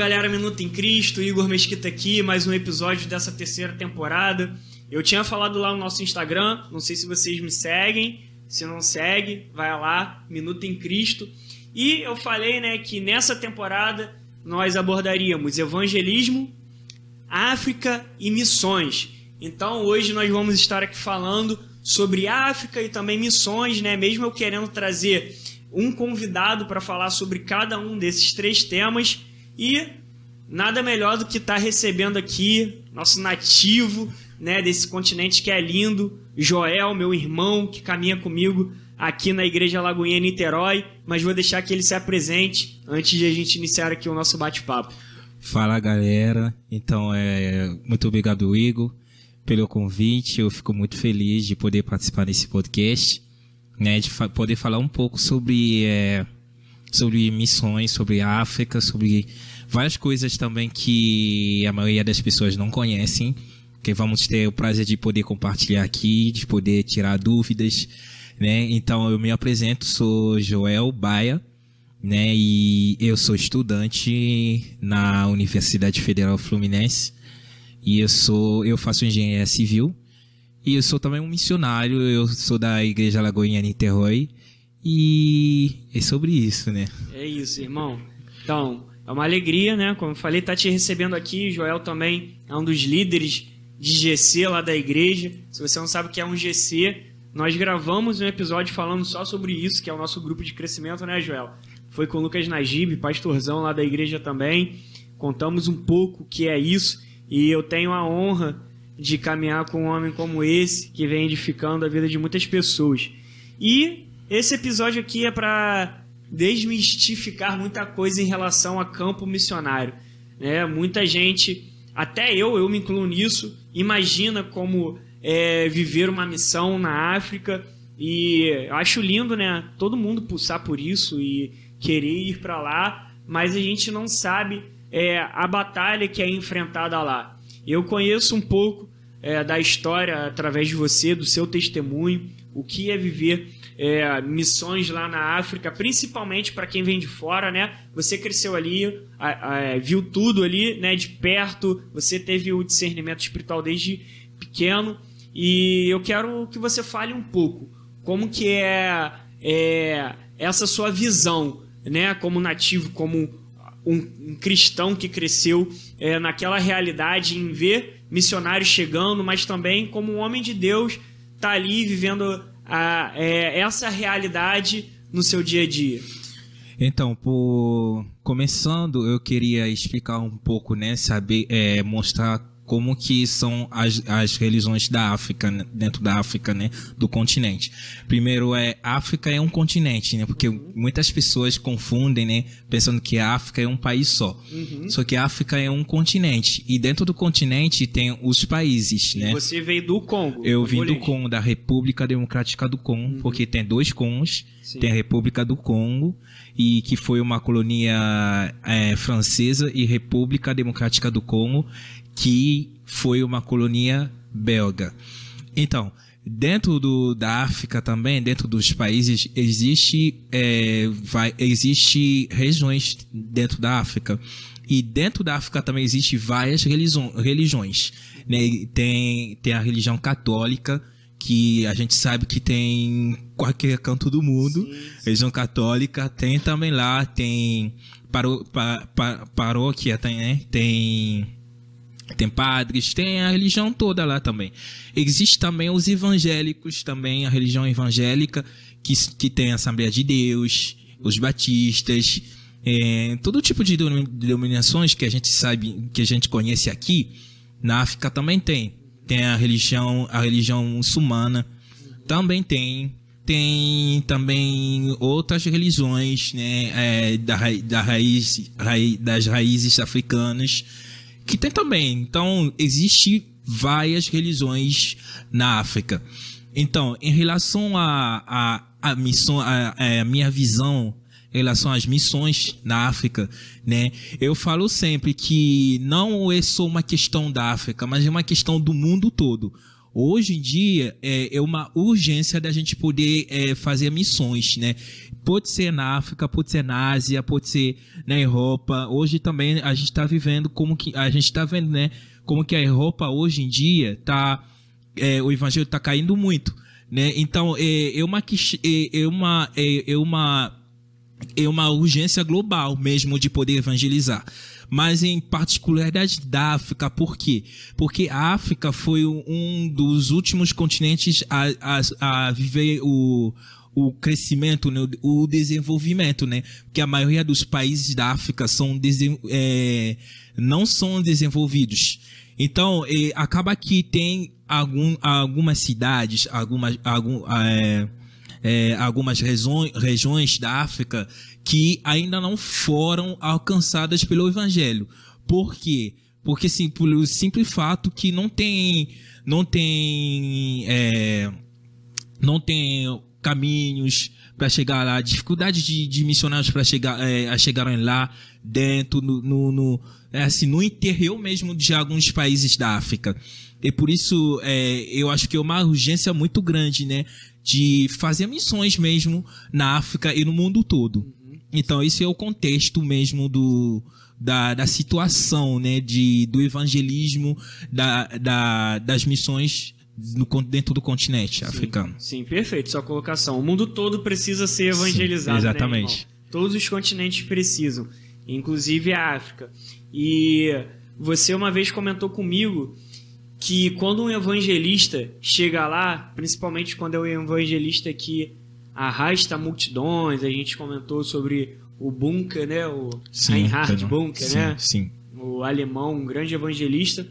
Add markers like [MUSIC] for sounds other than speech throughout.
Galera, Minuto em Cristo, Igor Mesquita aqui, mais um episódio dessa terceira temporada. Eu tinha falado lá no nosso Instagram, não sei se vocês me seguem, se não segue, vai lá, Minuto em Cristo. E eu falei, né, que nessa temporada nós abordaríamos evangelismo, África e missões. Então hoje nós vamos estar aqui falando sobre África e também missões, né? Mesmo eu querendo trazer um convidado para falar sobre cada um desses três temas e nada melhor do que estar tá recebendo aqui nosso nativo, né, desse continente que é lindo, Joel, meu irmão que caminha comigo aqui na Igreja Lagoinha Niterói, mas vou deixar que ele se apresente antes de a gente iniciar aqui o nosso bate-papo. Fala galera, então é muito obrigado Igor pelo convite, eu fico muito feliz de poder participar desse podcast, né, de fa poder falar um pouco sobre é, sobre missões, sobre África, sobre várias coisas também que a maioria das pessoas não conhecem, que vamos ter o prazer de poder compartilhar aqui, de poder tirar dúvidas, né? Então eu me apresento, sou Joel Baia, né? E eu sou estudante na Universidade Federal Fluminense e eu sou, eu faço engenharia civil e eu sou também um missionário. Eu sou da Igreja Lagoinha Niterói e é sobre isso, né? É isso, irmão. Então é uma alegria, né? Como eu falei, tá te recebendo aqui. Joel também é um dos líderes de GC lá da igreja. Se você não sabe o que é um GC, nós gravamos um episódio falando só sobre isso, que é o nosso grupo de crescimento, né, Joel? Foi com o Lucas Najib, pastorzão lá da igreja também. Contamos um pouco o que é isso e eu tenho a honra de caminhar com um homem como esse, que vem edificando a vida de muitas pessoas. E esse episódio aqui é para desmistificar muita coisa em relação a campo missionário. Né? Muita gente, até eu, eu me incluo nisso, imagina como é, viver uma missão na África e acho lindo, né? Todo mundo pulsar por isso e querer ir para lá, mas a gente não sabe é, a batalha que é enfrentada lá. Eu conheço um pouco é, da história através de você, do seu testemunho, o que é viver é, missões lá na África, principalmente para quem vem de fora, né? Você cresceu ali, a, a, viu tudo ali, né? De perto, você teve o discernimento espiritual desde pequeno e eu quero que você fale um pouco como que é, é essa sua visão, né? Como nativo, como um, um cristão que cresceu é, naquela realidade em ver missionários chegando, mas também como um homem de Deus tá ali vivendo a, é, essa realidade no seu dia a dia. Então, por começando, eu queria explicar um pouco, né, saber, é, mostrar como que são as, as religiões da África, né, dentro da África, né, do continente. Primeiro é, África é um continente, né, porque uhum. muitas pessoas confundem, né, pensando que a África é um país só. Uhum. Só que a África é um continente, e dentro do continente tem os países, né. você veio do Congo. Eu vim do Congo, da República Democrática do Congo, uhum. porque tem dois Congos, Sim. tem a República do Congo, e que foi uma colonia é, francesa e República Democrática do Congo, que foi uma colonia belga. Então, dentro do, da África também, dentro dos países, existe, é, vai, existe regiões dentro da África. E dentro da África também existe várias religiões. Né? Tem, tem a religião católica, que a gente sabe que tem qualquer canto do mundo. Sim, sim. Religião católica tem também lá, tem paro, pa, pa, paróquia, tem, né? Tem tem padres, tem a religião toda lá também. Existe também os evangélicos, também a religião evangélica, que, que tem a Assembleia de Deus, os batistas, é, todo tipo de denominações que a gente sabe, que a gente conhece aqui, na África também tem. Tem a religião, a religião muçulmana, também tem. Tem também outras religiões, né, é, da, da raiz, raiz, das raízes africanas que tem também. Então, existe várias religiões na África. Então, em relação a, a, a missão, a, a minha visão em relação às missões na África, né? Eu falo sempre que não é só uma questão da África, mas é uma questão do mundo todo. Hoje em dia é, é uma urgência da gente poder é, fazer missões, né? Pode ser na África, pode ser na Ásia, pode ser na Europa. Hoje também a gente está vivendo como que a gente está vendo, né? Como que a Europa hoje em dia tá, é, o evangelho está caindo muito, né? Então é, é uma é, é uma é, é uma é uma urgência global mesmo de poder evangelizar. Mas em particularidade da África, por quê? Porque a África foi um dos últimos continentes a, a, a viver o, o crescimento, né, o desenvolvimento, né? Porque a maioria dos países da África são é, não são desenvolvidos. Então, é, acaba que tem algum, algumas cidades, algumas, algum, é, é, algumas regiões, regiões da África que ainda não foram alcançadas pelo Evangelho. Por quê? Porque sim, pelo simples fato que não tem, não tem, é, não tem caminhos para chegar lá, dificuldade de, de missionários para chegar é, a chegarem lá dentro no, no, no, é assim no interior mesmo de alguns países da África. E por isso é, eu acho que é uma urgência muito grande né de fazer missões mesmo na África e no mundo todo. Então esse é o contexto mesmo do da, da situação né de do evangelismo da, da das missões no, dentro do continente sim, africano. Sim, perfeito. Sua colocação. O mundo todo precisa ser evangelizado. Sim, né, exatamente. Né, Todos os continentes precisam, inclusive a África. E você uma vez comentou comigo que quando um evangelista chega lá, principalmente quando é o um evangelista que arrasta multidões, a gente comentou sobre o Bunker, né? O sim, Reinhard Bunker, sim, né? Sim. O alemão, um grande evangelista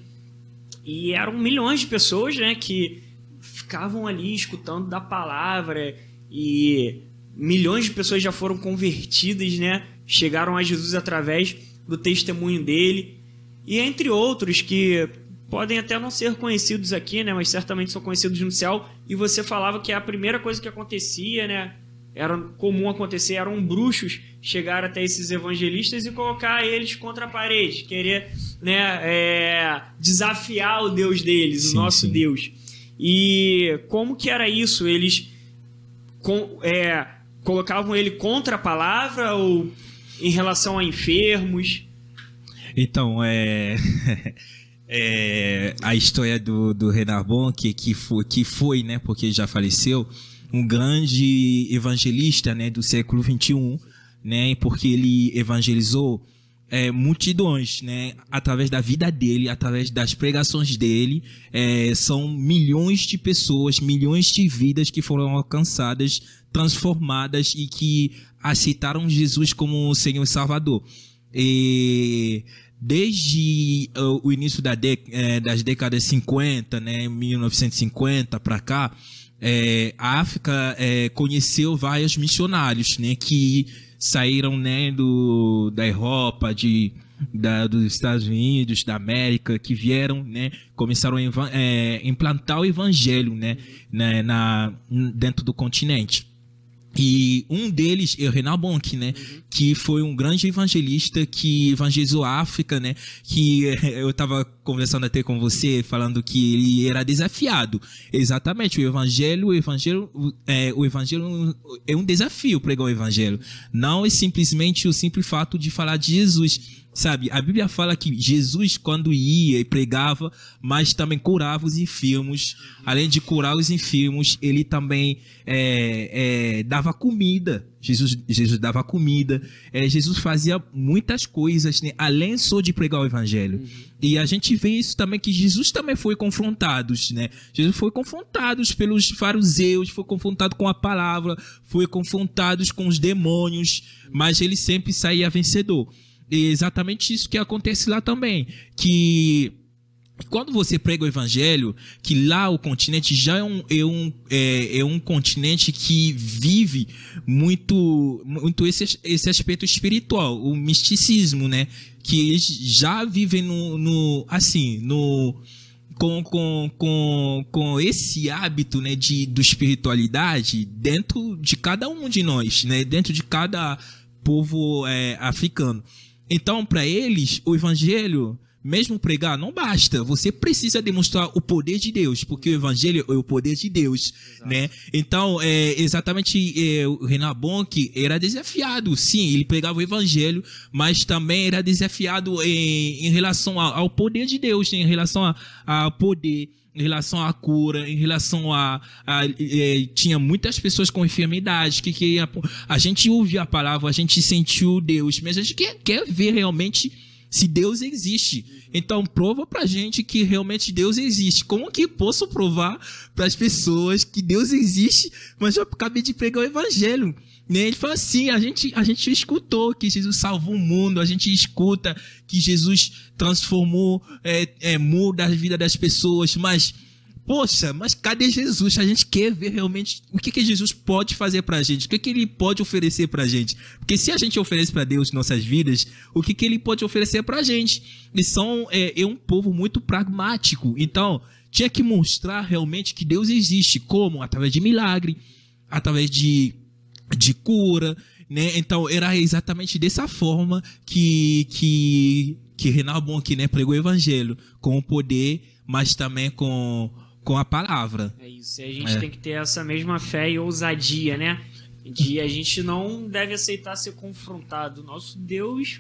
e eram milhões de pessoas, né, que ficavam ali escutando da palavra e milhões de pessoas já foram convertidas, né? Chegaram a Jesus através do testemunho dele. E entre outros que podem até não ser conhecidos aqui, né, mas certamente são conhecidos no céu, e você falava que a primeira coisa que acontecia, né, era comum acontecer, eram bruxos chegar até esses evangelistas e colocar eles contra a parede, querer né, é, desafiar o Deus deles, sim, o nosso sim. Deus. E como que era isso? Eles com, é, colocavam ele contra a palavra ou em relação a enfermos? Então, é... [LAUGHS] é a história do, do Renarbon, que, que, foi, que foi, né, porque já faleceu, um grande evangelista né, do século XXI, né, porque ele evangelizou é, multidões, né? Através da vida dele, através das pregações dele, é, são milhões de pessoas, milhões de vidas que foram alcançadas, transformadas e que aceitaram Jesus como Senhor e Salvador. E desde uh, o início da é, das décadas 50, né, 1950 para cá, é, a África é, conheceu vários missionários, né, que saíram né, do, da Europa, de, da, dos Estados Unidos, da América, que vieram, né, começaram a é, implantar o evangelho, né, né, na, dentro do continente. E um deles é o Renan Bonk, né? Uhum. Que foi um grande evangelista que evangelizou a África, né? Que eu estava conversando até com você, falando que ele era desafiado. Exatamente, o evangelho, o evangelho, é, o evangelho é um desafio pregar o evangelho. Não é simplesmente o simples fato de falar de Jesus Sabe, a Bíblia fala que Jesus, quando ia e pregava, mas também curava os enfermos. Além de curar os enfermos, ele também é, é, dava comida. Jesus, Jesus dava comida. É, Jesus fazia muitas coisas, né? além só de pregar o evangelho. Uhum. E a gente vê isso também, que Jesus também foi confrontado, né? Jesus foi confrontado pelos fariseus, foi confrontado com a palavra, foi confrontado com os demônios, mas ele sempre saía vencedor exatamente isso que acontece lá também. Que quando você prega o evangelho, que lá o continente já é um, é um, é, é um continente que vive muito, muito esse, esse aspecto espiritual, o misticismo, né? Que eles já vivem no, no assim, no, com, com, com, com esse hábito né, de, de espiritualidade dentro de cada um de nós, né? Dentro de cada povo é, africano. Então, para eles, o evangelho mesmo pregar não basta. Você precisa demonstrar o poder de Deus, porque o evangelho é o poder de Deus, Exato. né? Então, é, exatamente, é, o Renan Bonk era desafiado. Sim, ele pregava o evangelho, mas também era desafiado em, em relação ao, ao poder de Deus, né? em relação ao poder em relação à cura, em relação a, a, a, é, tinha muitas pessoas com enfermidade que queria a gente ouviu a palavra, a gente sentiu Deus, mas a gente quer, quer ver realmente se Deus existe. Então prova pra gente que realmente Deus existe. Como que posso provar para as pessoas que Deus existe, mas eu acabei de pregar o evangelho? Né? Ele fala assim: a gente, a gente escutou que Jesus salvou o mundo, a gente escuta que Jesus transformou, é, é, muda a vida das pessoas, mas poxa, mas cadê Jesus? A gente quer ver realmente o que, que Jesus pode fazer pra gente, o que, que ele pode oferecer pra gente. Porque se a gente oferece para Deus nossas vidas, o que, que ele pode oferecer pra gente? Eles são é, é um povo muito pragmático. Então, tinha que mostrar realmente que Deus existe. Como? Através de milagre, através de, de cura, né? Então, era exatamente dessa forma que, que, que Renal Bonk né, pregou o evangelho, com o poder, mas também com com a palavra. É isso. E a gente é. tem que ter essa mesma fé e ousadia, né? De a gente não deve aceitar ser confrontado. Nosso Deus,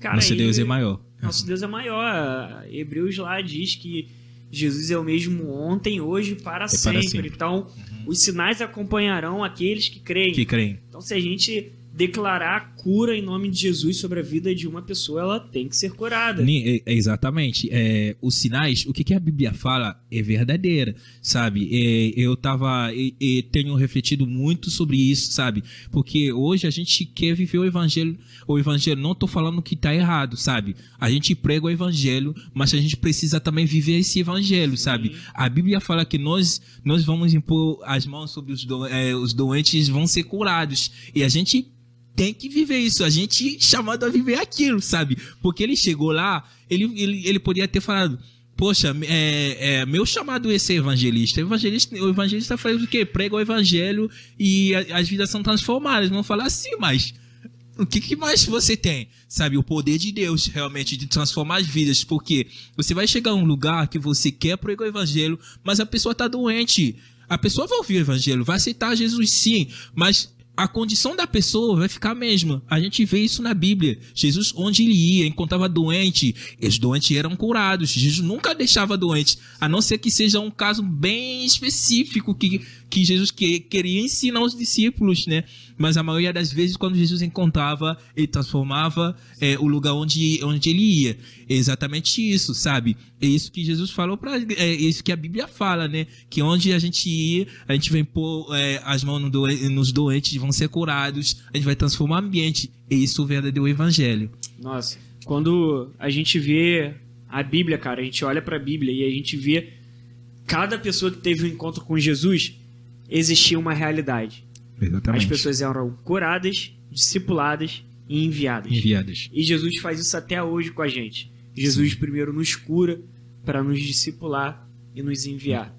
cara, nosso ele, Deus é maior. Nosso Deus é maior. Hebreus lá diz que Jesus é o mesmo ontem, hoje para, é sempre. para sempre. Então, uhum. os sinais acompanharão aqueles que creem. Que creem. Então, se a gente declarar cura em nome de Jesus sobre a vida de uma pessoa, ela tem que ser curada. Exatamente. É, os sinais, o que, que, a Bíblia fala é verdadeira, sabe? É, eu tava, e, tenho refletido muito sobre isso, sabe? Porque hoje a gente quer viver o evangelho, o evangelho, não tô falando que tá errado, sabe? A gente prega o evangelho, mas a gente precisa também viver esse evangelho, Sim. sabe? A Bíblia fala que nós, nós vamos impor as mãos sobre os, do, é, os doentes, vão ser curados. E a gente tem que viver isso. A gente chamado a viver aquilo, sabe? Porque ele chegou lá, ele, ele, ele poderia ter falado. Poxa, é, é, meu chamado é ser evangelista. Evangelista, o evangelista faz o quê? Prega o evangelho e a, as vidas são transformadas. Não falar assim, mas o que, que, mais você tem? Sabe, o poder de Deus realmente de transformar as vidas, porque você vai chegar a um lugar que você quer pregar o evangelho, mas a pessoa está doente. A pessoa vai ouvir o evangelho, vai aceitar Jesus sim, mas a condição da pessoa vai ficar a mesma. A gente vê isso na Bíblia. Jesus, onde ele ia, encontrava doente, os doentes eram curados. Jesus nunca deixava doentes, a não ser que seja um caso bem específico que, que Jesus que, queria ensinar os discípulos, né? Mas a maioria das vezes, quando Jesus encontrava, ele transformava é, o lugar onde, onde ele ia. É exatamente isso, sabe? É isso que Jesus falou para é isso que a Bíblia fala, né? Que onde a gente ir, a gente vem pôr é, as mãos no nos doentes, vão ser curados, a gente vai transformar o ambiente. É isso o verdadeiro evangelho. Nossa, quando a gente vê a Bíblia, cara, a gente olha para a Bíblia e a gente vê cada pessoa que teve um encontro com Jesus, existia uma realidade. Exatamente. As pessoas eram curadas, discipuladas e enviadas. Enviadas. E Jesus faz isso até hoje com a gente. Jesus Sim. primeiro nos cura para nos discipular e nos enviar.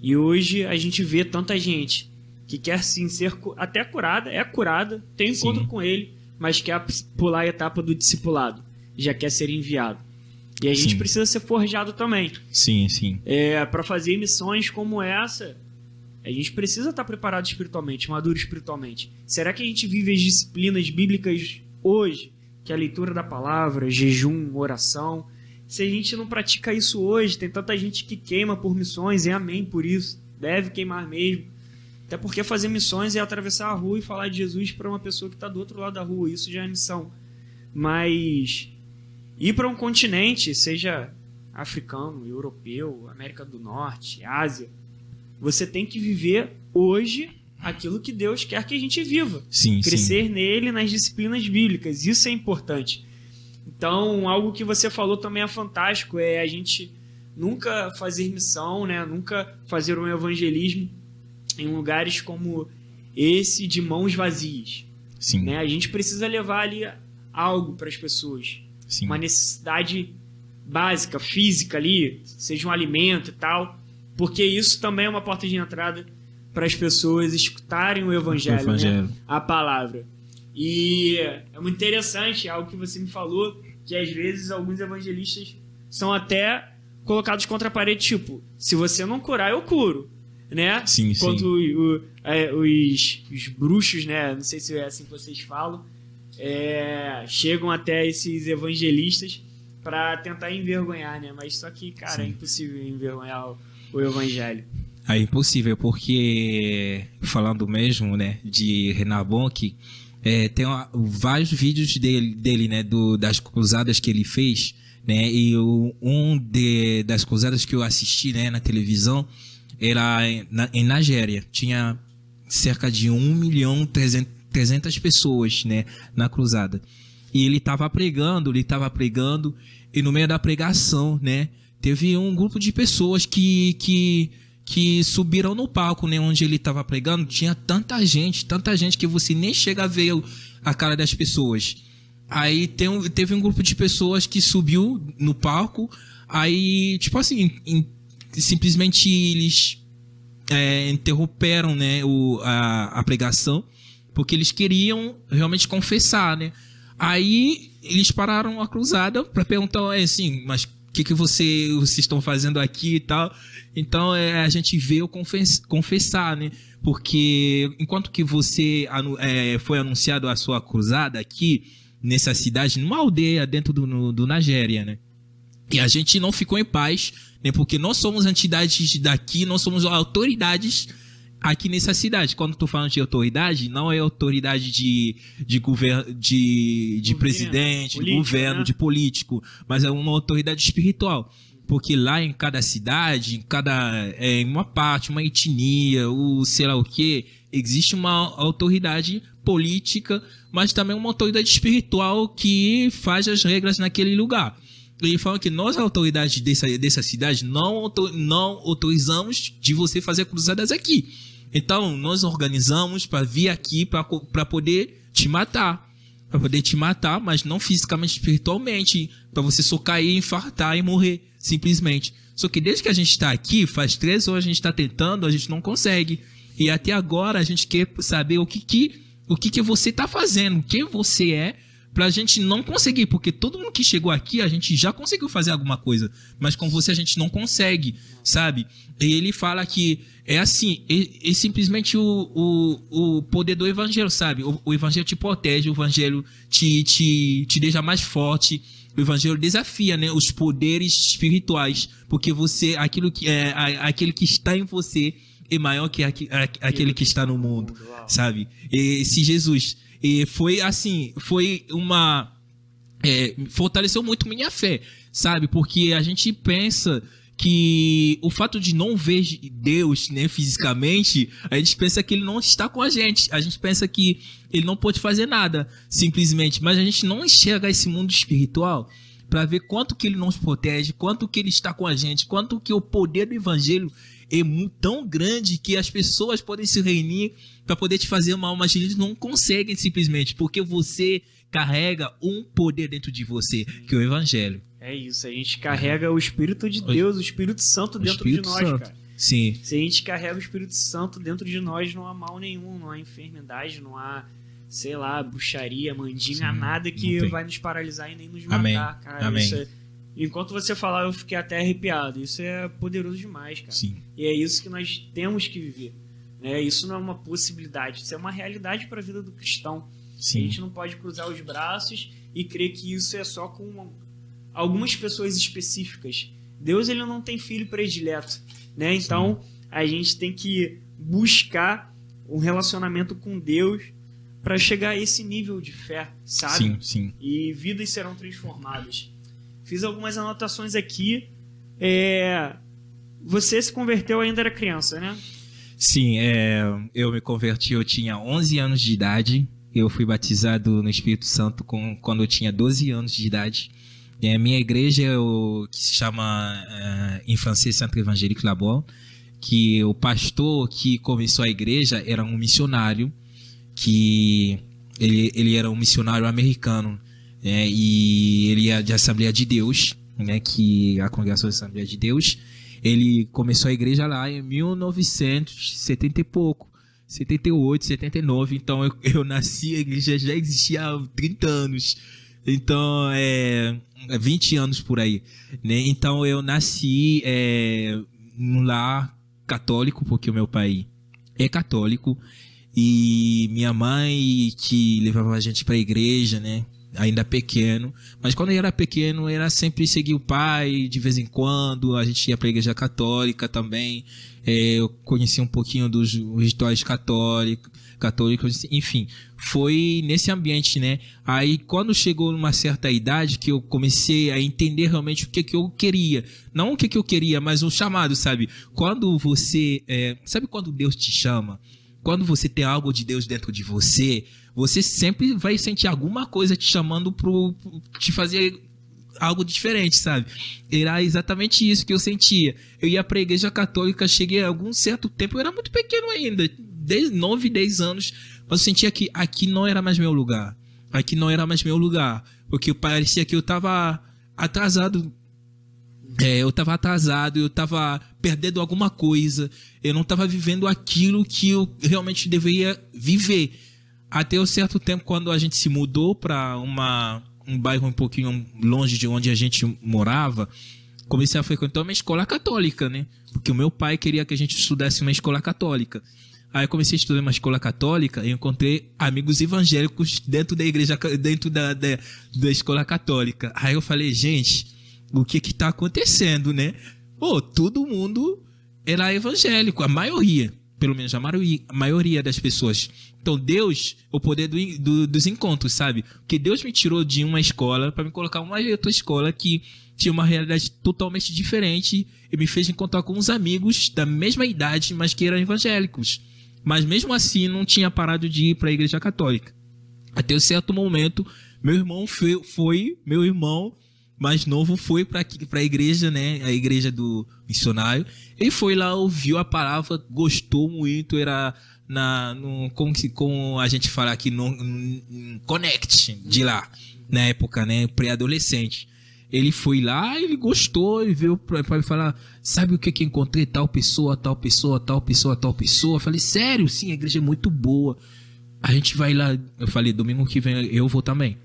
E hoje a gente vê tanta gente que quer sim ser até curada, é curada, tem encontro sim. com ele, mas quer pular a etapa do discipulado, já quer ser enviado. E a gente sim. precisa ser forjado também. Sim, sim. É, para fazer missões como essa, a gente precisa estar preparado espiritualmente, maduro espiritualmente. Será que a gente vive as disciplinas bíblicas hoje? Que é a leitura da palavra, jejum, oração. Se a gente não pratica isso hoje, tem tanta gente que queima por missões, e amém por isso. Deve queimar mesmo. Até porque fazer missões é atravessar a rua e falar de Jesus para uma pessoa que está do outro lado da rua. Isso já é missão. Mas ir para um continente, seja africano, europeu, América do Norte, Ásia, você tem que viver hoje aquilo que Deus quer que a gente viva. Sim, Crescer sim. nele nas disciplinas bíblicas. Isso é importante. Então, algo que você falou também é fantástico, é a gente nunca fazer missão, né? Nunca fazer um evangelismo em lugares como esse de mãos vazias. Sim. Né? A gente precisa levar ali algo para as pessoas. Sim. Uma necessidade básica, física ali, seja um alimento e tal porque isso também é uma porta de entrada para as pessoas escutarem o evangelho, o evangelho. Né? a palavra. E é muito interessante algo que você me falou, que às vezes alguns evangelistas são até colocados contra a parede, tipo, se você não curar, eu curo. Né? Sim, Enquanto sim. o- o- é, os, os bruxos, né? Não sei se é assim que vocês falam, é, chegam até esses evangelistas para tentar envergonhar, né? Mas só que, cara, é Sim. impossível envergonhar o, evangelho. É impossível, porque falando mesmo, né, de Renan Bonk, é, tem uma- vários vídeos dele, dele, né, do, das cruzadas que ele fez, né, e o- um de, das cruzadas que eu assisti, né, na televisão, era em, na, em Nigéria. Tinha cerca de 1 milhão 300, 300 pessoas, né, na cruzada. E ele estava pregando, ele estava pregando, e no meio da pregação, né, teve um grupo de pessoas que, que, que subiram no palco, né, onde ele estava pregando. Tinha tanta gente, tanta gente que você nem chega a ver a cara das pessoas. Aí tem teve um grupo de pessoas que subiu no palco, aí, tipo assim, em- simplesmente eles é, interromperam né, o, a, a pregação, porque eles queriam realmente confessar, né? Aí eles pararam a cruzada para perguntar assim, mas o que, que você, vocês estão fazendo aqui e tal? Então é, a gente veio confess, confessar, né? Porque enquanto que você é, foi anunciado a sua cruzada aqui nessa cidade, numa aldeia dentro do, no- do Nigéria, né? E a gente não ficou em paz, né? Porque nós somos entidades daqui, nós somos autoridades aqui nessa cidade. Quando tô falando de autoridade, não é autoridade de, de, governo, de, de Governo, presidente, de político, governo, né? de político, mas é uma autoridade espiritual. Porque lá em cada cidade, em cada é, em uma parte, uma etnia, o sei lá o que, existe uma autoridade política, mas também uma autoridade espiritual que faz as regras naquele lugar. Ele fala que nós, autoridades dessa, dessa cidade, não, não autorizamos de você fazer cruzadas aqui. Então, nós organizamos para vir aqui para poder te matar. Para poder te matar, mas não fisicamente, espiritualmente. Para você só cair, infartar e morrer, simplesmente. Só que desde que a gente está aqui, faz três horas a gente está tentando, a gente não consegue. E até agora a gente quer saber o que, que, o que, que você está fazendo, quem você é, pra gente não conseguir, porque todo mundo que chegou aqui, a gente já conseguiu fazer alguma coisa, mas com você a gente não consegue, sabe? E ele fala que é assim, é, é simplesmente o, o, o poder do evangelho, sabe? O, o evangelho te protege, o evangelho te, te, te deixa mais forte, o evangelho desafia, né, os poderes espirituais, porque você, aquilo que é, aquele que está em você é maior que aquele que está no mundo, sabe? E se Jesus e foi assim, foi uma é, fortaleceu muito minha fé, sabe? Porque a gente pensa que o fato de não ver Deus, né, fisicamente, a gente pensa que ele não está com a gente. A gente pensa que ele não pode fazer nada, simplesmente. Mas a gente não enxerga esse mundo espiritual para ver quanto que ele nos protege, quanto que ele está com a gente, quanto que o poder do evangelho é tão grande que as pessoas podem se reunir para poder te fazer mal, mas eles não conseguem simplesmente, porque você carrega um poder dentro de você, que é o evangelho. É isso, a gente carrega o Espírito de Deus, o Espírito Santo dentro Espírito de nós, Santo. cara. Sim, Se a gente carrega o Espírito Santo dentro de nós, não há mal nenhum, não há enfermidade, não há, sei lá, bruxaria, mandinga, Sim, nada que vai nos paralisar e nem nos Amém, matar, cara. amém. Isso é- Enquanto você falar, eu fiquei até arrepiado. Isso é poderoso demais, cara. sim, E é isso que nós temos que viver. Né? Isso não é uma possibilidade, isso é uma realidade para a vida do cristão. A sim, gente não pode cruzar os braços e crer que isso é só com algumas pessoas específicas. Deus ele não tem filho predileto, né? Então a gente tem que buscar um relacionamento com Deus para chegar a esse nível de fé, sabe? sim, sim. E vidas serão transformadas. Fiz algumas anotações aqui. É, Você se converteu ainda era criança, né? Sim, é, eu me converti, eu tinha 11 anos de idade. Eu fui batizado no Espírito Santo com, quando eu tinha 12 anos de idade. E a minha igreja, é que se chama, em francês, Centro Evangélique Labor, que o pastor que começou a igreja era um missionário, que ele, ele era um missionário americano, né, e ele é de Assembleia de Deus, né, que é a congregação da Assembleia de Deus, ele começou a igreja lá em 1970 e pouco. 78, 79, então eu, [LAUGHS] eu nasci, a igreja já existia há 30 anos. Então, é 20 anos por aí, né? Então eu nasci é, num lar católico, porque o meu pai é católico e minha mãe que levava a gente para a igreja, né? Ainda pequeno, mas quando eu era pequeno era sempre seguir o pai de vez em quando. A gente ia para a igreja católica também. É, eu conheci um pouquinho dos rituais católicos católicos, enfim, foi nesse ambiente, né? Aí quando chegou numa certa idade que eu comecei a entender realmente o que que eu queria, não o que que eu queria, mas um chamado, sabe? Quando você, é, sabe quando Deus te chama? Quando você tem algo de Deus dentro de você, você sempre vai sentir alguma coisa te chamando para te fazer algo diferente, sabe? Era exatamente isso que eu sentia. Eu ia pra igreja católica, cheguei a algum certo tempo, eu era muito pequeno ainda, 10, 9, 10 anos, mas eu sentia que aqui não era mais meu lugar. Aqui não era mais meu lugar. Porque parecia que eu tava atrasado. É, eu tava atrasado, eu tava perdendo alguma coisa. Eu não tava vivendo aquilo que eu realmente deveria viver. Até um certo tempo, quando a gente se mudou para um bairro um pouquinho longe de onde a gente morava, comecei a frequentar uma escola católica, né? Porque o meu pai queria que a gente estudasse uma escola católica. Aí comecei a estudar uma escola católica e encontrei amigos evangélicos dentro da igreja, dentro da, da, da escola católica. Aí eu falei, gente, o que que tá acontecendo, né? Pô, todo mundo era evangélico, a maioria, pelo menos a maioria, maioria das pessoas. Então Deus, o poder do, do, dos encontros, sabe? Que Deus me tirou de uma escola para me colocar uma outra escola que tinha uma realidade totalmente diferente e me fez encontrar com uns amigos da mesma idade, mas que eram evangélicos. Mas mesmo assim não tinha parado de ir para a igreja católica. Até um certo momento, meu irmão foi, foi meu irmão mais novo foi para a igreja, né? A igreja do missionário. Ele foi lá, ouviu a palavra, gostou muito, era na no, como, como a gente fala aqui no, no connect de lá na época, né? Pré-adolescente. Ele foi lá, ele gostou e veio para falar: sabe o que que encontrei? Tal pessoa, tal pessoa, tal pessoa, tal pessoa. Eu falei: sério? Sim, a igreja é muito boa. A gente vai lá. Eu falei: domingo que vem eu vou também.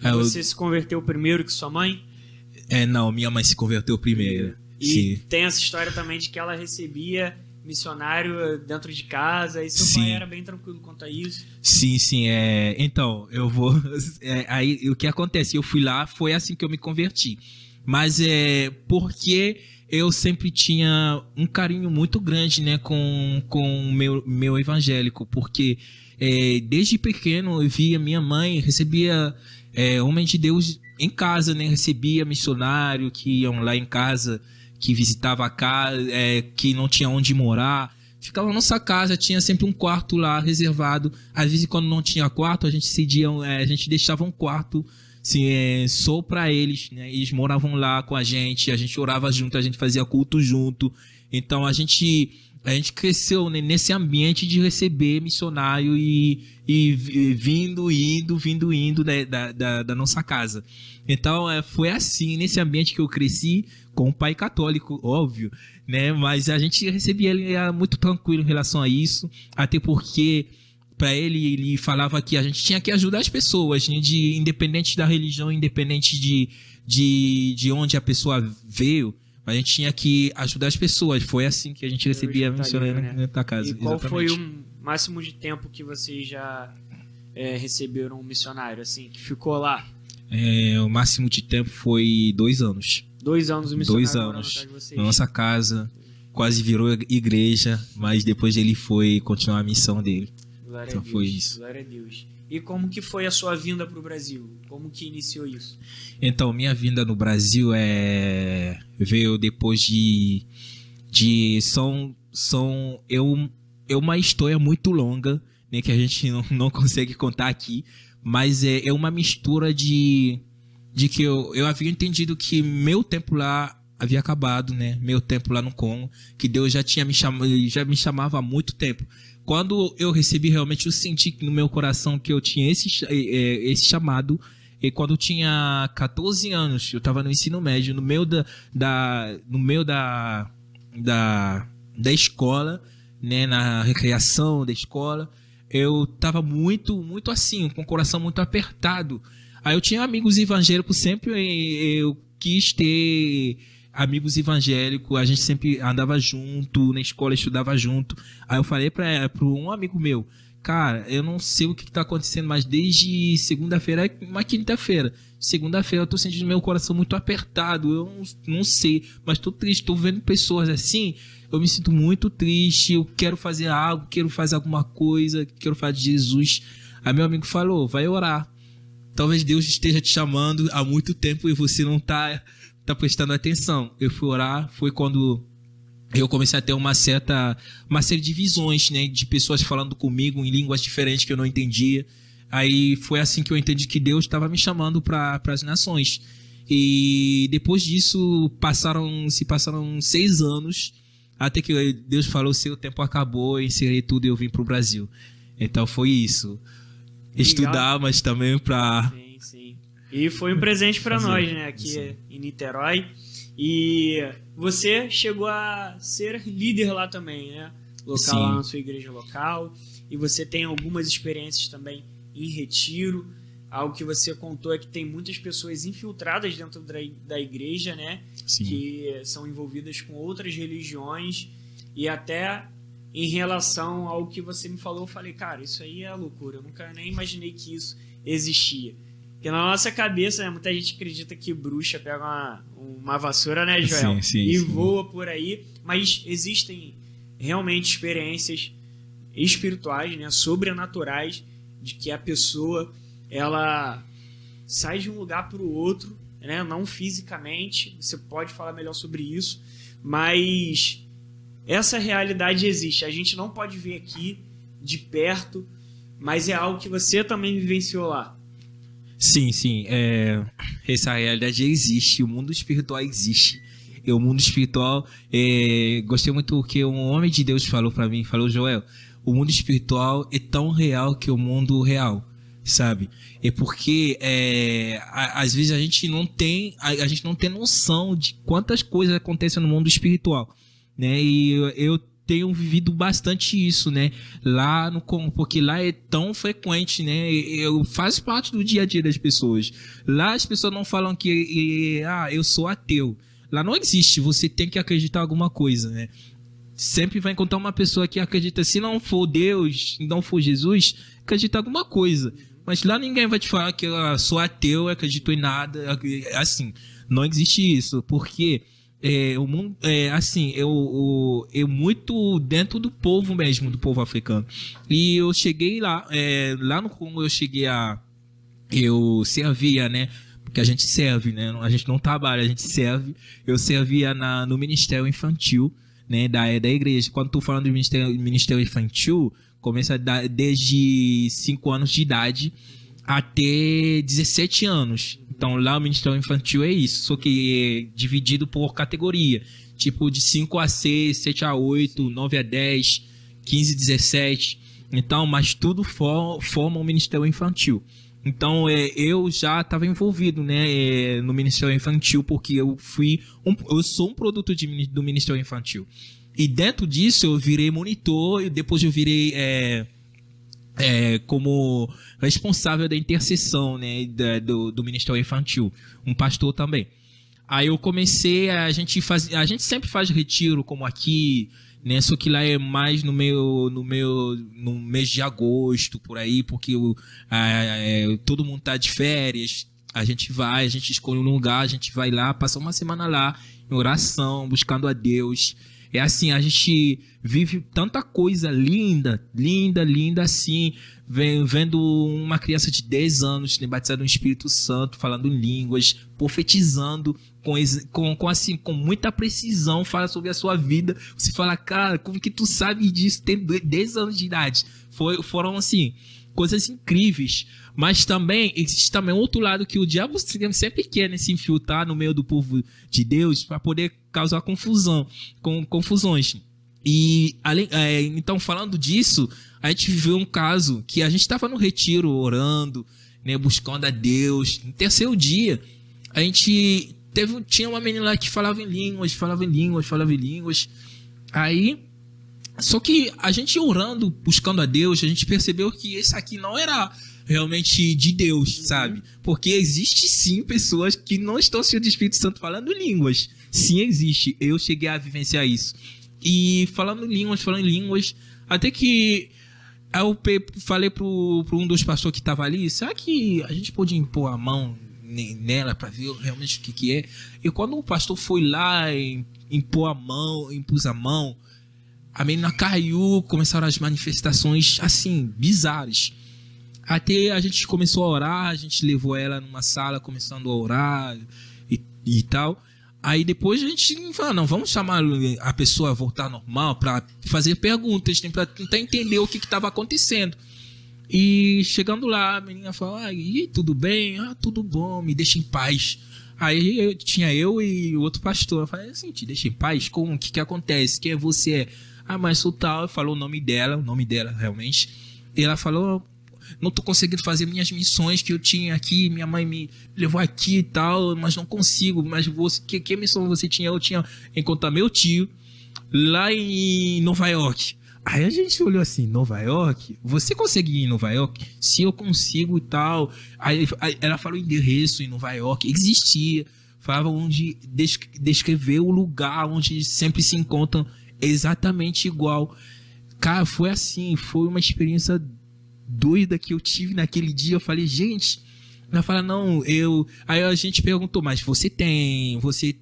Você se converteu primeiro que sua mãe? É, não, minha mãe se converteu primeiro. E Sim. tem essa história também de que ela recebia missionário dentro de casa e seu sim. pai era bem tranquilo quanto a isso. Sim, sim. É... Então, eu vou. [LAUGHS] É, aí o que acontece? Eu fui lá, foi assim que eu me converti. Mas é porque eu sempre tinha um carinho muito grande né, com, com o meu, meu evangélico, porque é, desde pequeno eu via minha mãe, recebia é, homem de Deus em casa, né, recebia missionário que iam lá em casa que visitava a casa, é, que não tinha onde morar. Ficava na nossa casa, tinha sempre um quarto lá reservado. Às vezes, quando não tinha quarto, a gente cedia, é, a gente deixava um quarto assim, é, só para eles, né? Eles moravam lá com a gente, a gente orava junto, a gente fazia culto junto. Então a gente a gente cresceu né, nesse ambiente de receber missionário e, e, vindo, indo, vindo, indo da, da, da nossa casa. Então é, foi assim, nesse ambiente que eu cresci, com o pai católico, óbvio, né? Mas a gente recebia ele muito tranquilo em relação a isso, até porque para ele ele falava que a gente tinha que ajudar as pessoas, né? de independente da religião, independente de, de, de onde a pessoa veio, a gente tinha que ajudar as pessoas. Foi assim que a gente recebia a missionária né? na casa. E qual exatamente. foi o máximo de tempo que vocês já é, receberam um missionário, assim, que ficou lá? É, o máximo de tempo foi dois anos. Dois anos o missionário Dois anos. Na nossa casa, quase virou igreja, mas depois ele foi continuar a missão dele. Glória então a Deus, foi isso. Glória a Deus. E como que foi a sua vinda para o Brasil? Como que iniciou isso? Então, minha vinda no Brasil é veio depois de de são são eu é uma história muito longa, né, que a gente não, não consegue contar aqui, mas é, é uma mistura de de que eu, eu havia entendido que meu tempo lá havia acabado, né? Meu tempo lá no Congo, que Deus já tinha me chamado, já me chamava há muito tempo. Quando eu recebi realmente, eu senti no meu coração que eu tinha esse, é, é, esse chamado. E quando eu tinha 14 anos, eu estava no ensino médio, no meio da, da no meio da, da, da escola, né, na recreação da escola, eu estava muito, muito assim, com o coração muito apertado Aí eu tinha amigos evangélicos, sempre eu quis ter amigos evangélicos, a gente sempre andava junto, na escola estudava junto. Aí eu falei para um amigo meu, cara, eu não sei o que está acontecendo, mas desde segunda-feira, uma quinta-feira, segunda-feira eu tô sentindo meu coração muito apertado, eu não, não sei, mas tô triste, tô vendo pessoas assim, eu me sinto muito triste, eu quero fazer algo, quero fazer alguma coisa, quero falar de Jesus. Aí meu amigo falou, vai orar. Talvez Deus esteja te chamando há muito tempo e você não tá tá prestando atenção. Eu fui orar, foi quando eu comecei a ter uma certa uma série de visões, né, de pessoas falando comigo em línguas diferentes que eu não entendia. Aí foi assim que eu entendi que Deus estava me chamando para as nações. E depois disso passaram se passaram seis anos até que Deus falou seu tempo acabou, encerrei tudo e eu vim para o Brasil. Então foi isso. Estudar, mas também para. E foi um [LAUGHS] presente para nós, né, aqui sim em Niterói. E você chegou a ser líder lá também, né? Local lá na sua igreja local. E você tem algumas experiências também em retiro. Algo que você contou é que tem muitas pessoas infiltradas dentro da igreja, né? Sim. Que são envolvidas com outras religiões. E até em relação ao que você me falou, eu falei, cara, isso aí é loucura. Eu nunca nem imaginei que isso existia. Porque na nossa cabeça, né, muita gente acredita que bruxa pega uma, uma vassoura, né, Joel? Sim, sim, e sim. voa por aí. Mas existem realmente experiências espirituais, né, sobrenaturais, de que a pessoa ela sai de um lugar para o outro, né, não fisicamente. Você pode falar melhor sobre isso, mas essa realidade existe. A gente não pode ver aqui de perto, mas é algo que você também vivenciou lá. Sim, sim. É, essa realidade existe, o mundo espiritual existe. E o mundo espiritual, é, gostei muito que um homem de Deus falou para mim, falou Joel, o mundo espiritual é tão real que o mundo real, sabe? É porque é, às vezes a gente não tem, a, a, gente não tem noção de quantas coisas acontecem no mundo espiritual, né? E eu, eu tenho vivido bastante isso, né? Lá no porque lá é tão frequente, né? Eu faz parte do dia a dia das pessoas. Lá as pessoas não falam que ah, eu sou ateu. Lá não existe, você tem que acreditar em alguma coisa, né? Sempre vai encontrar uma pessoa que acredita, se não for Deus, não for Jesus, acredita em alguma coisa. Mas lá ninguém vai te falar que eu sou ateu, acredito em nada, assim. Não existe isso, porque é, o mundo, é, assim, eu, eu, eu muito dentro do povo mesmo, do povo africano. E eu cheguei lá, é, lá no Congo eu cheguei a, eu servia, né, porque a gente serve, né, a gente não trabalha, a gente serve. Eu servia na, no Ministério Infantil, né, da, da igreja. Quando tô falando do Ministério, Ministério Infantil, começa desde 5 anos de idade até 17 anos. Então lá o Ministério Infantil é isso, só que é dividido por categoria. Tipo de 5 a 6, 7 a 8, 9 a 10, 15 a 17. Então, mas tudo for, forma o Ministério Infantil. Então, é, eu já estava envolvido né, é, no Ministério Infantil, porque eu fui um, eu sou um produto de, do Ministério Infantil. E dentro disso eu virei monitor, e depois eu virei é, é, como responsável da intercessão né, da, do, do Ministério Infantil, um pastor também. Aí eu comecei, a gente faz, a gente sempre faz retiro, como aqui, né? Só que lá é mais no meu, no meu, no mês de agosto, por aí, porque o, a, a, todo mundo tá de férias. A gente vai, a gente escolhe um lugar, a gente vai lá, passa uma semana lá, em oração, buscando a Deus. É assim, a gente vive tanta coisa linda, linda, linda assim, vendo uma criança de 10 anos batizada no Espírito Santo, falando línguas, profetizando com, com, com, assim, com muita precisão, fala sobre a sua vida. Você fala, cara, como que tu sabe disso? Tem 10 anos de idade. Foi, foram assim, coisas incríveis. Mas também existe também outro lado que o diabo sempre quer né, se infiltrar no meio do povo de Deus para poder causar confusão, com confusões. E além, é, então falando disso, a gente viveu um caso que a gente estava no retiro orando, né, buscando a Deus. No terceiro dia, a gente teve tinha uma menina lá que falava em línguas, falava em línguas, falava em línguas. Aí só que a gente orando, buscando a Deus, a gente percebeu que esse aqui não era realmente de Deus, uhum. sabe? Porque existe sim pessoas que não estão sendo do Espírito Santo falando línguas. Sim, existe. Eu cheguei a vivenciar isso. E falando línguas, falando línguas, até que eu falei pro, pro um dos pastores que tava ali, será que a gente pode impor a mão nela para ver realmente o que que é? E quando o pastor foi lá e impor a mão, impus a mão, a menina caiu, começaram as manifestações assim, bizarras. Até a gente começou a orar, a gente levou ela numa sala começando a orar e, e tal. Aí depois a gente fala, não, vamos chamar a pessoa a voltar normal para fazer perguntas, para tentar entender o que estava acontecendo. E chegando lá, a menina fala, ah, e tudo bem? Ah, tudo bom, me deixa em paz. Aí eu, tinha eu e o outro pastor. Eu falei assim, te deixa em paz? Como? O que, que acontece? Quem é você? Ah, mas sou tal. Falou o nome dela, o nome dela realmente. E ela falou, não tô conseguindo fazer minhas missões que eu tinha aqui, minha mãe me levou aqui e tal, mas não consigo. Mas você, que, que missão você tinha? Eu tinha encontrar meu tio lá em Nova York. Aí a gente olhou assim, Nova York? Você consegue ir em Nova York? Se eu consigo e tal. Aí, aí ela falou endereço em Nova York, existia. Falava onde descrever o lugar onde sempre se encontram exatamente igual. Cara, foi assim, foi uma experiência doida que eu tive naquele dia. Eu falei, gente, ela fala, não, eu. Aí a gente perguntou, mas você tem. Você.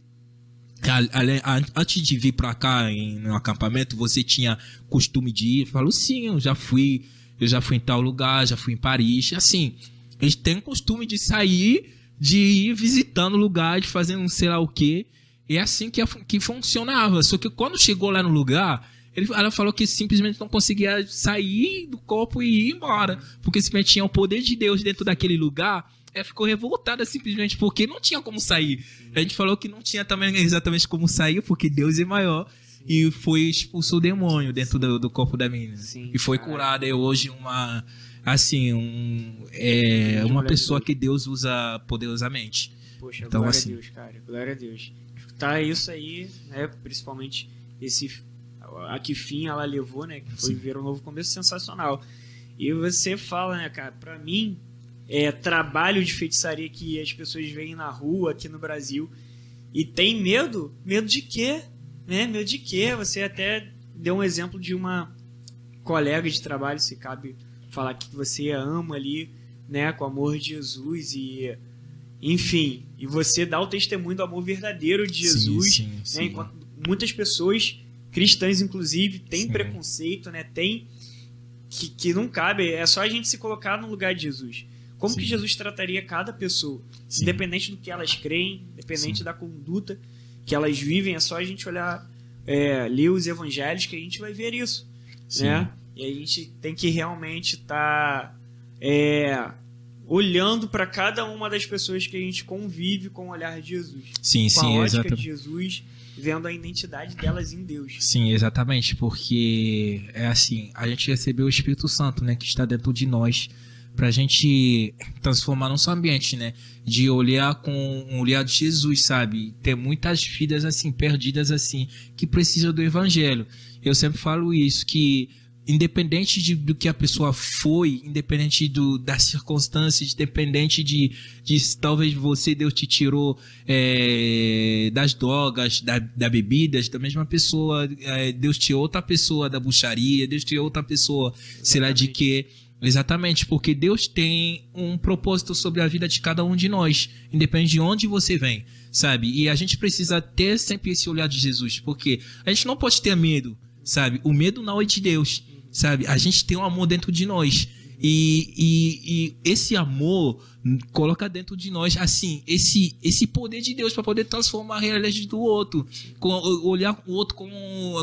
Antes de vir pra cá em, no acampamento, você tinha costume de ir? Eu falo, sim, eu já fui. Eu já fui em tal lugar, já fui em Paris. Assim, eles têm costume de sair, de ir visitando lugares, fazendo sei lá o quê. E é assim que, que funcionava. Só que quando chegou lá no lugar, ele, ela falou que simplesmente não conseguia sair do corpo e ir embora. Porque simplesmente tinha o poder de Deus dentro daquele lugar. Ela ficou revoltada simplesmente porque não tinha como sair. A gente falou que não tinha também exatamente como sair, porque Deus é maior. E foi expulsou o demônio dentro do, do corpo da menina. Sim, e foi curada. É hoje uma. Assim, um, é, uma pessoa que Deus usa poderosamente. Poxa, então, glória assim, a Deus, cara. Glória a Deus. Tá isso aí, né? Principalmente esse a que fim ela levou, né? Que foi Sim. ver um novo começo sensacional. E você fala, né, cara, pra mim, é trabalho de feitiçaria que as pessoas veem na rua aqui no Brasil e tem medo? Medo de quê? Né? Medo de quê? Você até deu um exemplo de uma colega de trabalho, se cabe falar que você ama ali, né, com o amor de Jesus e enfim, e você dá o testemunho do amor verdadeiro de Jesus, sim, sim, né, sim. enquanto muitas pessoas cristãs, inclusive, têm Sim. preconceito, né? Tem que, que não cabe. É só a gente se colocar no lugar de Jesus. Como Sim. que Jesus trataria cada pessoa? Sim. Independente do que elas creem, independente da conduta que elas vivem, é só a gente olhar, é, ler os evangelhos que a gente vai ver isso. Né? E a gente tem que realmente estar tá, é, olhando para cada uma das pessoas que a gente convive com o olhar de Jesus. Sim, com sim, a exatamente. de Jesus vendo a identidade delas em Deus. Sim, exatamente, porque é assim, a gente recebeu o Espírito Santo, né, que está dentro de nós, para a gente transformar nosso ambiente, né, de olhar com um olhar de Jesus, sabe? Ter muitas vidas assim perdidas assim que precisam do Evangelho. Eu sempre falo isso que independente de, do que a pessoa foi, independente do, das circunstâncias, independente de, de talvez você, Deus te tirou é, das drogas, da, da bebidas, da mesma pessoa, é, Deus tirou outra pessoa da bucharia, Deus tirou outra pessoa, Exatamente. sei lá de quê. Exatamente, porque Deus tem um propósito sobre a vida de cada um de nós, independente de onde você vem, sabe? E a gente precisa ter sempre esse olhar de Jesus, porque a gente não pode ter medo, sabe? O medo não é de Deus sabe? A gente tem um amor dentro de nós. E, e, e, esse amor coloca dentro de nós assim esse esse poder de Deus para poder transformar a realidade do outro. Com olhar o outro com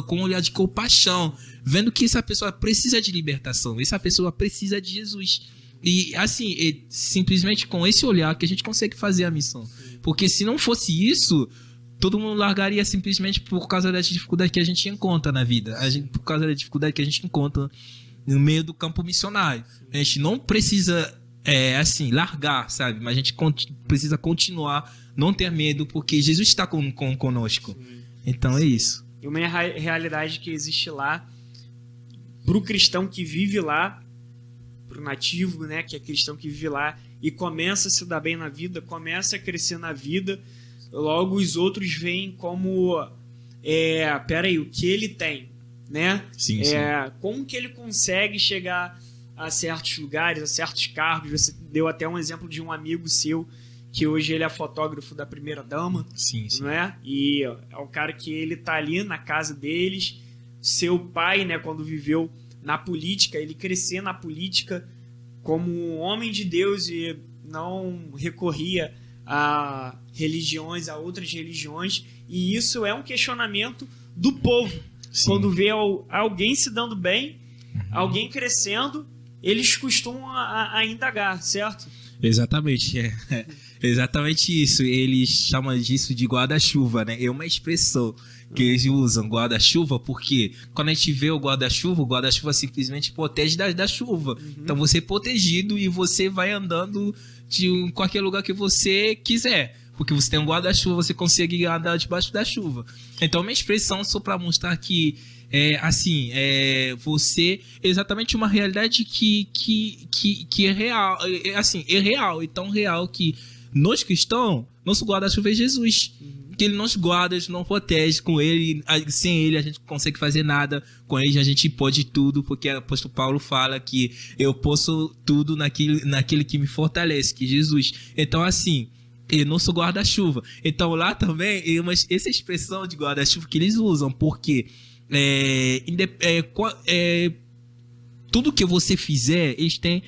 com um olhar de compaixão. Vendo que essa pessoa precisa de libertação. Essa pessoa precisa de Jesus. E assim simplesmente com esse olhar que a gente consegue fazer a missão. Porque se não fosse isso todo mundo largaria simplesmente por causa da dificuldade que a gente encontra na vida. A gente, por causa da dificuldade que a gente encontra no meio do campo missionário. A gente não precisa, é, assim, largar, sabe? Mas a gente precisa continuar, não ter medo, porque Jesus está com, com, conosco. Então é isso. E uma realidade que existe lá, para o cristão que vive lá, pro nativo, né, que é cristão que vive lá e começa a se dar bem na vida, começa a crescer na vida, logo os outros veem como é, peraí, o que ele tem, né? Sim, é, sim. Como que ele consegue chegar a certos lugares, a certos cargos? Você deu até um exemplo de um amigo seu que hoje ele é fotógrafo da primeira dama, Sim, sim. não é? E é o cara que ele tá ali na casa deles, seu pai, né, quando viveu na política, ele crescer na política como um homem de Deus e não recorria a religiões, a outras religiões, e isso é um questionamento do povo. Sim. Quando vê al- alguém se dando bem, alguém crescendo, eles costumam a, a- indagar, certo? Exatamente, é. [LAUGHS] É Exatamente isso. Eles chamam disso de guarda-chuva, né? É uma expressão que eles usam, guarda-chuva, porque quando a gente vê o guarda-chuva, o guarda-chuva simplesmente protege da, da chuva. Então você é protegido e você vai andando de qualquer lugar que você quiser. Porque você tem um guarda-chuva, você consegue andar debaixo da chuva. Então, é uma expressão só para mostrar que, é, assim, é, você exatamente uma realidade que, que, que, que é real. É, é, assim, é real. E tão real que nós cristãos, nosso guarda-chuva é Jesus. Que ele nos guarda, ele nos protege. Com ele, sem ele, a gente não consegue fazer nada. Com ele, a gente pode tudo. Porque o apóstolo Paulo fala que eu posso tudo naquele, naquele que me fortalece, que é Jesus. Então, assim, e nosso guarda-chuva. Então lá também, é uma, essa expressão de guarda-chuva que eles usam, porque é, é, é, tudo que você fizer, eles têm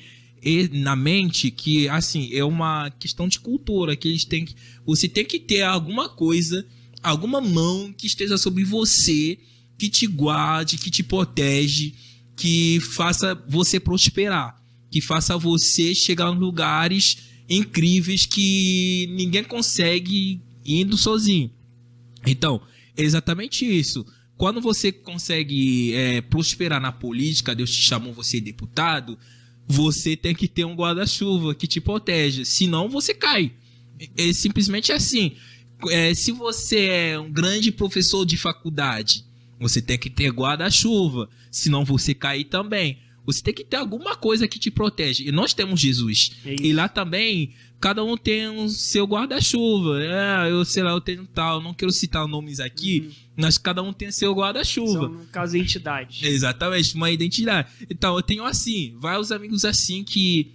na mente que assim é uma questão de cultura que eles têm que você tem que ter alguma coisa alguma mão que esteja sobre você que te guarde que te protege que faça você prosperar que faça você chegar em lugares incríveis que ninguém consegue indo sozinho então, é exatamente isso. Quando você consegue é, prosperar na política, Deus te chamou você deputado, você tem que ter um guarda-chuva que te protege. Senão você cai. É simplesmente assim. É, se você é um grande professor de faculdade, você tem que ter guarda-chuva. Senão você cai também. Você tem que ter alguma coisa que te protege. E nós temos Jesus. É. E lá também, cada um tem o seu guarda-chuva. É, eu sei lá, eu tenho tal, não quero citar nomes aqui, mas cada um tem seu guarda-chuva. no caso, entidades. Exatamente, uma identidade. Então, eu tenho assim, vários amigos assim que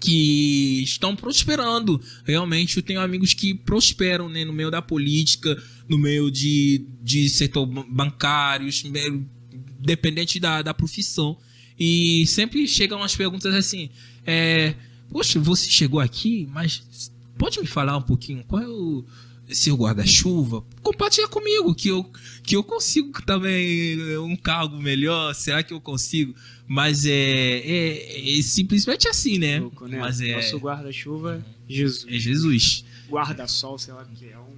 que estão prosperando. Realmente, eu tenho amigos que prosperam né, no meio da política, no meio de, de setor ban- bancários, dependente da, da profissão. E sempre chegam umas perguntas assim: é, Poxa, você chegou aqui, mas pode me falar um pouquinho qual é o seu guarda-chuva? Compartilha comigo que eu, que eu consigo também um cargo melhor. Será que eu consigo? Mas é, é, é simplesmente assim, né? Louco, né? Mas é, Nosso guarda-chuva, Jesus. é Jesus. Guarda-sol, sei lá o que é. Um...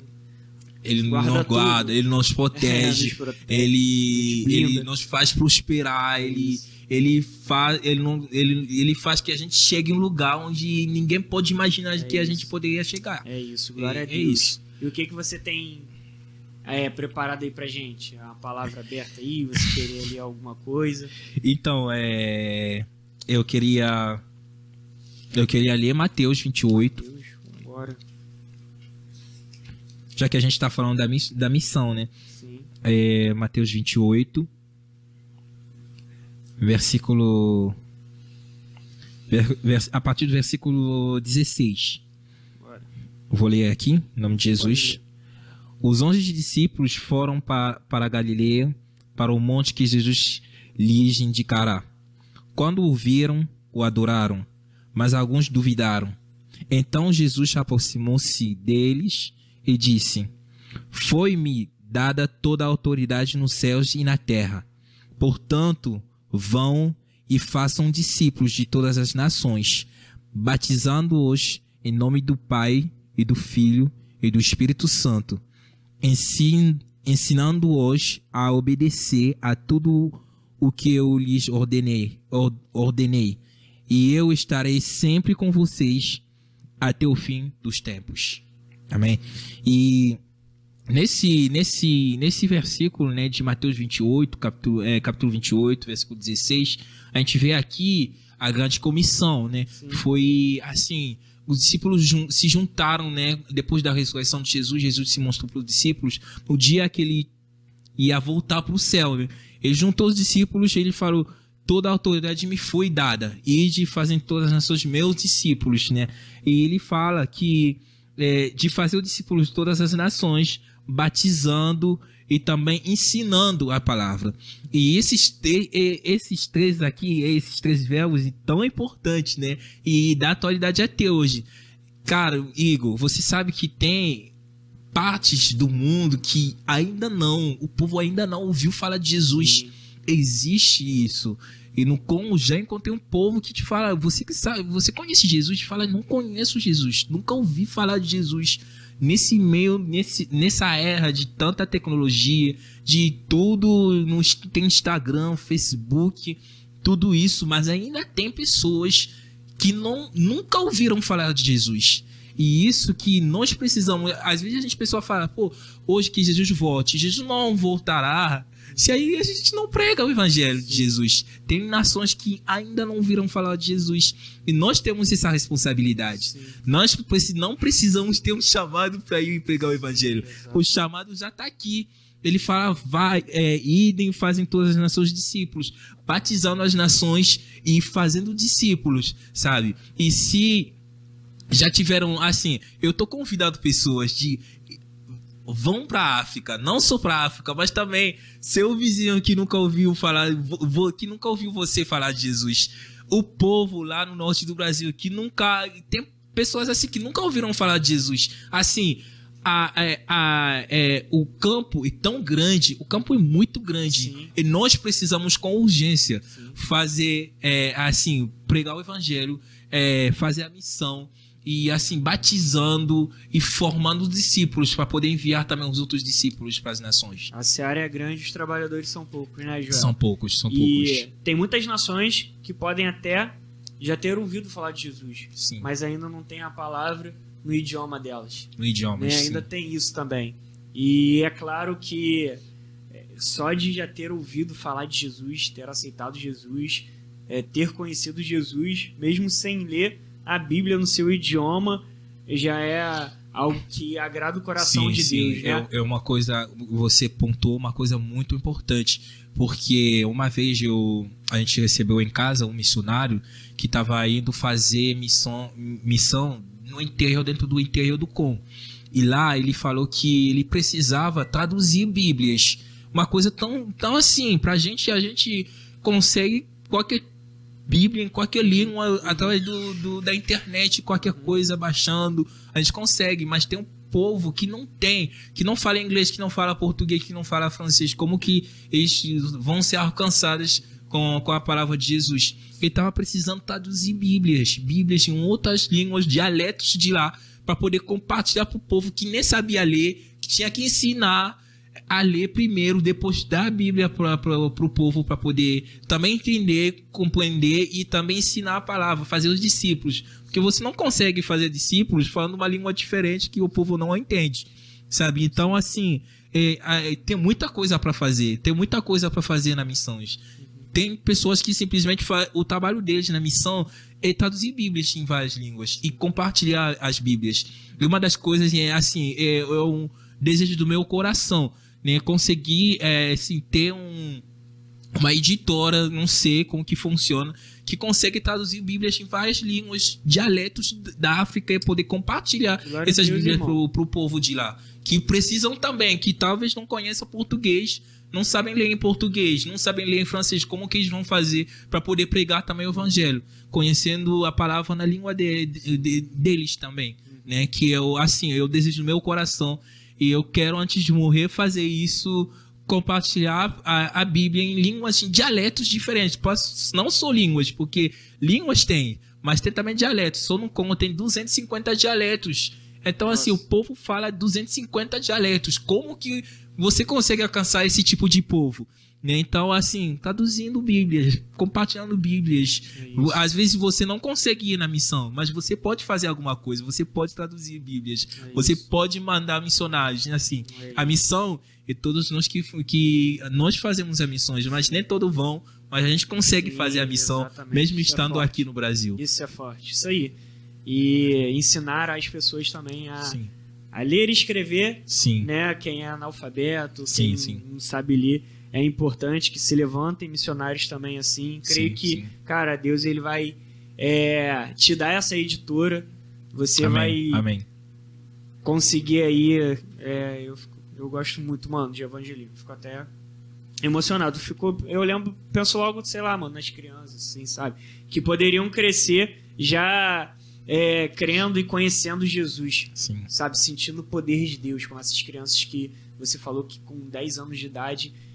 Ele Guarda tudo. guarda, ele nos [LAUGHS] É, protege, nos protege, ele, blinda. ele nos faz prosperar, ele, ele, faz, ele, não, ele, ele faz que a gente chegue em um lugar onde ninguém pode imaginar que a isso. gente poderia chegar. É isso, glória É- a é Deus. isso. E o que, que você tem é, preparado aí pra gente? A palavra aberta aí, você querer ali alguma coisa? Então, é, eu queria eu queria ler Mateus 28, Deus, vambora. já que a gente está falando da, miss- da missão, né? Sim. É, Mateus 28, versículo. ver- vers- a partir do versículo 16. Bora. Vou ler aqui, em nome de Jesus. Os onze discípulos foram pa, para a Galileia, para o monte que Jesus lhes indicará. Quando o viram, o adoraram, mas alguns duvidaram. Então Jesus aproximou-se deles e disse: Foi-me dada toda a autoridade nos céus e na terra. Portanto, vão e façam discípulos de todas as nações, batizando-os em nome do Pai e do Filho e do Espírito Santo, ensin- ensinando-os a obedecer a tudo o que eu lhes ordenei, or- ordenei. E eu estarei sempre com vocês até o fim dos tempos. Amém. E nesse nesse nesse versículo, né, de Mateus 28, capítulo, é, capítulo 28, versículo 16, a gente vê aqui a grande comissão, né? Sim. Foi assim, os discípulos se juntaram, né? Depois da ressurreição de Jesus, Jesus se mostrou para os discípulos no dia que ele ia voltar para o céu. Né? Ele juntou os discípulos e ele falou: toda a autoridade me foi dada e de fazer todas as nações meus discípulos, né? E ele fala que é, de fazer os discípulos de todas as nações, batizando e também ensinando a palavra. E esses, esses três aqui, esses três verbos tão importantes, né? E da atualidade até hoje. Cara, Igor, você sabe que tem partes do mundo que ainda não, o povo ainda não ouviu falar de Jesus. Existe isso. E no como já encontrei um povo que te fala, você que sabe, você conhece Jesus, te fala, não conheço Jesus, nunca ouvi falar de Jesus nesse meio, nesse, nessa era de tanta tecnologia, de tudo, no, tem Instagram, Facebook, tudo isso, mas ainda tem pessoas que não, nunca ouviram falar de Jesus. E isso que nós precisamos. Às vezes a gente pessoa fala, pô, hoje que Jesus volte, Jesus não voltará. Se aí a gente não prega o evangelho de Jesus. Tem nações que ainda não viram falar de Jesus. E nós temos essa responsabilidade. Sim. Nós não precisamos ter um chamado para ir pregar o evangelho. Exato. O chamado já está aqui. Ele fala, vai, é, idem, fazem todas as nações discípulos, batizando as nações e fazendo discípulos, sabe? E se já tiveram, assim, eu tô convidado pessoas de vão para África, não só para África, mas também seu vizinho que nunca ouviu falar, que nunca ouviu você falar de Jesus, o povo lá no norte do Brasil que nunca tem pessoas assim que nunca ouviram falar de Jesus, assim. A, a, é, a, é, o campo é tão grande, o campo é muito grande Sim. e nós precisamos com urgência Sim. fazer é, assim pregar o evangelho, é, fazer a missão e assim batizando e formando discípulos para poder enviar também os outros discípulos para as nações. A seara é grande, os trabalhadores são poucos, né, Joel? São poucos, são e poucos. tem muitas nações que podem até já ter ouvido falar de Jesus, sim. mas ainda não tem a palavra no idioma delas. No idioma, né? sim. Ainda tem isso também. E é claro que é, só de já ter ouvido falar de Jesus, ter aceitado Jesus, é, ter conhecido Jesus, mesmo sem ler a Bíblia no seu idioma já é algo que agrada o coração sim, de sim. Deus, né? É, é, uma coisa, você pontuou uma coisa muito importante, porque uma vez eu, a gente recebeu em casa um missionário que estava indo fazer missão, missão no interior, dentro do interior do Com. E lá ele falou que ele precisava traduzir Bíblias. Uma coisa tão, tão assim, pra gente, a gente consegue qualquer Bíblia em qualquer língua, através do, do, da internet, qualquer coisa baixando. A gente consegue, mas tem um povo que não tem, que não fala inglês, que não fala português, que não fala francês. Como que eles vão ser alcançados com, com a palavra de Jesus? Ele estava precisando traduzir Bíblias, Bíblias em outras línguas, dialetos de lá, para poder compartilhar para o povo que nem sabia ler, que tinha que ensinar a ler primeiro, depois dar a Bíblia para o povo para poder também entender, compreender e também ensinar a palavra, fazer os discípulos. Porque você não consegue fazer discípulos falando uma língua diferente que o povo não entende, sabe? Então, assim, é, é, tem muita coisa para fazer, tem muita coisa para fazer na missões. Tem pessoas que simplesmente o trabalho deles na missão é traduzir Bíblias em várias línguas e compartilhar as Bíblias. E uma das coisas é assim, é, é um desejo do meu coração né, conseguir é, assim, ter um, uma editora, não sei como que funciona, que consegue traduzir Bíblias em várias línguas, dialetos da África e poder compartilhar Glória essas Bíblias pro, pro povo de lá. Que precisam também, que talvez não conheçam português, não sabem ler em português, não sabem ler em francês, como que eles vão fazer para poder pregar também o evangelho, conhecendo a palavra na língua de, de, de, deles também, né? Que eu assim, eu desejo no meu coração e eu quero, antes de morrer, fazer isso, compartilhar a, a Bíblia em línguas, em dialetos diferentes. Não só línguas, porque línguas tem, mas tem também dialetos. Só no Congo tem 250 dialetos. Então, Nossa. assim, o povo fala 250 dialetos. Como que você consegue alcançar esse tipo de povo? Né? Então, assim, traduzindo Bíblias, compartilhando Bíblias. É Às vezes você não consegue ir na missão, mas você pode fazer alguma coisa, você pode traduzir Bíblias, é você pode mandar missionários. Né? Assim, é a missão, e todos nós que, que nós fazemos as missões, mas nem todos vão, mas a gente consegue Sim, fazer a missão exatamente. mesmo isso é estando aqui no Brasil. Isso é forte, isso aí. E ensinar as pessoas também a, a ler e escrever, sim. né? Quem é analfabeto, sim, quem sim. não sabe ler, é importante que se levantem missionários também assim. Creio que, cara, Deus ele vai é, te dar essa editora, você Amém. vai Amém. conseguir aí. É, eu, eu gosto muito, mano, de evangelismo. Fico até emocionado. Ficou, eu lembro, penso logo, sei lá, mano, nas crianças, assim, sabe? Que poderiam crescer já é, crendo e conhecendo Jesus. Sim. Sabe? Sentindo o poder de Deus, com essas crianças que você falou que com 10 anos de idade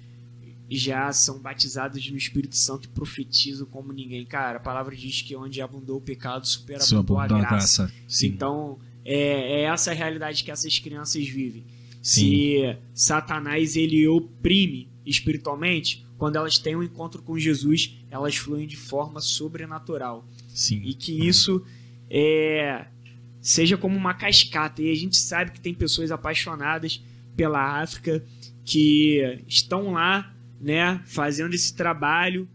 já são batizadas no Espírito Santo e profetizam como ninguém. Cara, a palavra diz que onde abundou o pecado, supera a graça. graça. Então, é, é, essa a realidade que essas crianças vivem. Sim. Se Satanás ele oprime espiritualmente, quando elas têm um encontro com Jesus, elas fluem de forma sobrenatural. Sim. E que isso é, seja como uma cascata. E a gente sabe que tem pessoas apaixonadas pela África que estão lá, né, fazendo esse trabalho.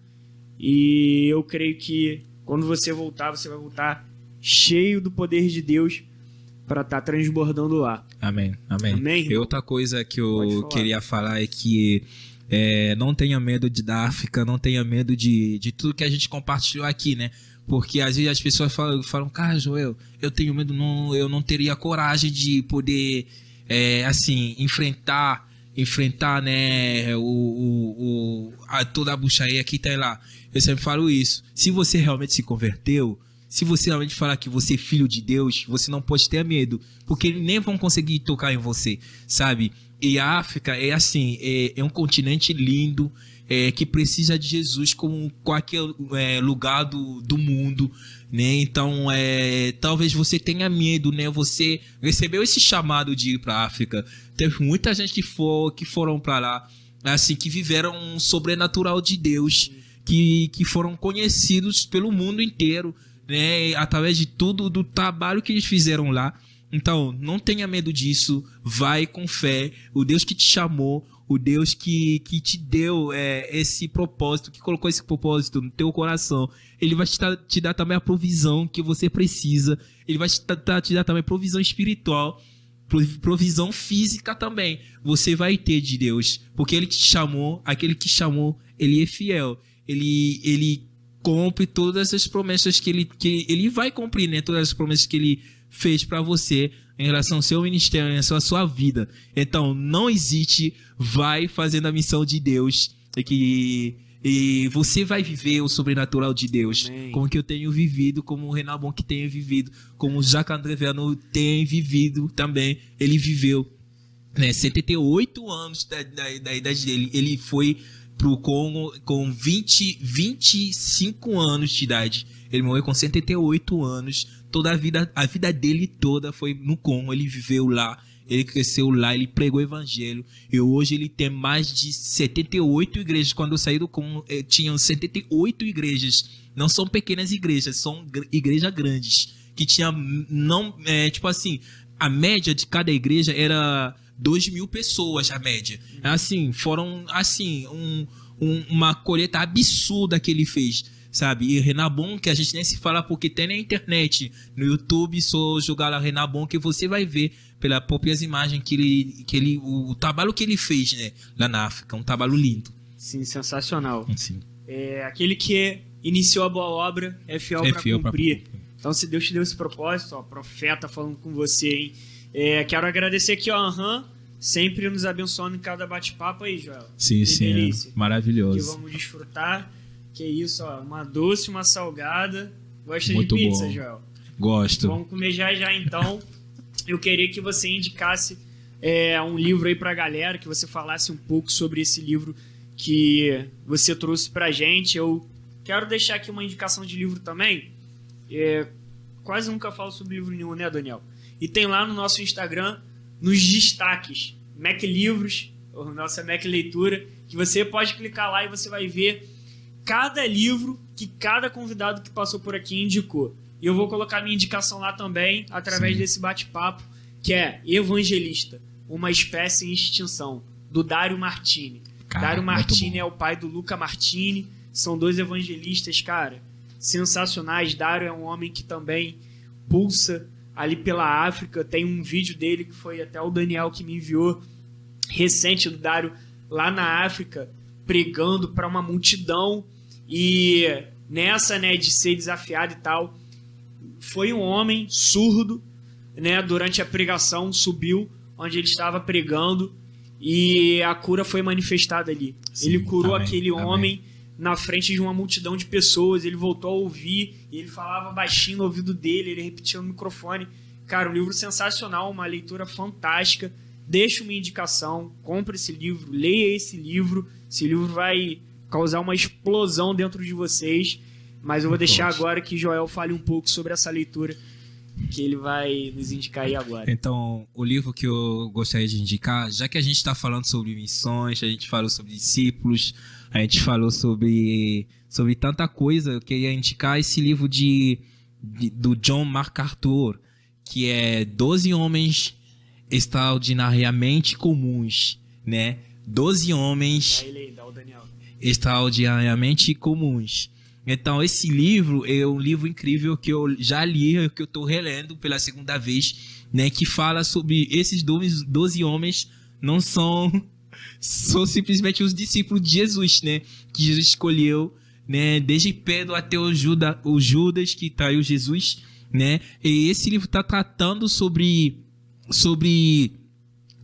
E eu creio que quando você voltar, você vai voltar cheio do poder de Deus para estar tá transbordando lá. Amém. Amém. Amém. E outra coisa que eu falar. queria falar é que é, não tenha medo de da África, não tenha medo de, de tudo que a gente compartilhou aqui, né? Porque às vezes as pessoas falam, falam cara, Joel, eu tenho medo, não, eu não teria coragem de poder, é, assim, enfrentar enfrentar né o, o, o a, toda a bucharia que tá lá. Eu sempre falo isso. Se você realmente se converteu se você realmente falar que você é filho de Deus você não pode ter medo porque eles nem vão conseguir tocar em você sabe? E a África é assim é, é um continente lindo é, que precisa de Jesus como qualquer é, lugar do, do mundo, né? Então, é, talvez você tenha medo, né? Você recebeu esse chamado de ir para a África. Teve muita gente que, for, que foram para lá, assim, que viveram um sobrenatural de Deus, que, que foram conhecidos pelo mundo inteiro, né? Através de tudo, do trabalho que eles fizeram lá. Então, não tenha medo disso, vai com fé. O Deus que te chamou, o Deus que, que te deu é, esse propósito, que colocou esse propósito no teu coração, ele vai te, dar, te dar também a provisão que você precisa, ele vai te, dar, te dar também provisão espiritual, provisão física também. Você vai ter de Deus, porque ele te chamou, aquele que chamou, ele é fiel. Ele, ele cumpre todas as promessas que ele, que ele vai cumprir, né? Todas as promessas que ele fez para você em relação ao seu ministério, em relação à sua vida. Então, não hesite, vai fazendo a missão de Deus e que e você vai viver o sobrenatural de Deus, Amém. como que eu tenho vivido, como o Renabon que tem vivido, como o Jacques André tem vivido também. Ele viveu né, 78 anos da, da, da idade dele. Ele foi pro Congo com 20, 25 anos de idade. Ele morreu com 78 anos. Toda a vida, a vida dele toda foi no Congo. Ele viveu lá, ele cresceu lá, ele pregou o evangelho. E hoje ele tem mais de 78 igrejas. Quando eu saí do Congo, eh, tinham 78 igrejas. Não são pequenas igrejas, são igrejas grandes. Que tinha, não, é, tipo assim, a média de cada igreja era 2 mil pessoas, a média. Assim, foram, assim, um, um, uma colheita absurda que ele fez sabe? E Renabon, que a gente nem se fala porque tem na internet, no YouTube, só jogar lá Renabon, que você vai ver pelas próprias imagens que ele, que ele o, o, trabalho que ele fez, né? Lá na África, um trabalho lindo. Sim, sensacional. Sim. É, aquele que iniciou a boa obra é fiel, é para cumprir. Pra... Então, se Deus te deu esse propósito, ó, profeta falando com você, hein? É, quero agradecer aqui, ó, Aham, sempre nos abençoando em cada bate-papo aí, Joel. Sim, que sim. Delícia. Maravilhoso. Que vamos desfrutar. Que isso, ó, uma doce, uma salgada. Gosta Muito de pizza, bom. Joel? Gosto. Vamos comer já já então. [LAUGHS] Eu queria que você indicasse é, um livro aí pra galera, que você falasse um pouco sobre esse livro que você trouxe pra gente. Eu quero deixar aqui uma indicação de livro também. É, quase nunca falo sobre livro nenhum, né, Daniel? E tem lá no nosso Instagram, nos destaques, Mac Livros, nossa Mac Leitura, que você pode clicar lá e você vai ver cada livro que cada convidado que passou por aqui indicou. E eu vou colocar minha indicação lá também, através Sim. desse bate-papo, que é Evangelista, uma espécie em extinção, do Dário Martini. Cara, Dário Martini é o pai do Luca Martini. São dois evangelistas, cara, sensacionais. Dário é um homem que também pulsa ali pela África. Tem um vídeo dele que foi até o Daniel que me enviou recente do Dário lá na África pregando para uma multidão e nessa, né, de ser desafiado e tal, foi um homem surdo, né, durante a pregação subiu onde ele estava pregando e a cura foi manifestada ali. Sim, ele curou amém, aquele homem na frente de uma multidão de pessoas, ele voltou a ouvir, e ele falava baixinho no ouvido dele, ele repetia no microfone. Cara, um livro sensacional, uma leitura fantástica. Deixa uma indicação, compre esse livro, leia esse livro. Esse livro vai causar uma explosão dentro de vocês. Mas eu vou deixar agora que Joel fale um pouco sobre essa leitura que ele vai nos indicar aí agora. Então, o livro que eu gostaria de indicar, já que a gente está falando sobre missões, a gente falou sobre discípulos, a gente falou sobre, sobre tanta coisa, eu queria indicar esse livro de, de do John MacArthur, que é 12 Homens Extraordinariamente Comuns, né? 12 homens extraordinariamente comuns. Então, esse livro é um livro incrível que eu já li, que eu estou relendo pela segunda vez, né? Que fala sobre esses 12, 12 homens não são, [LAUGHS] são simplesmente os discípulos de Jesus, né? Que Jesus escolheu, né? Desde Pedro até o, Juda, o Judas que traiu Jesus, né? E esse livro está tratando sobre, sobre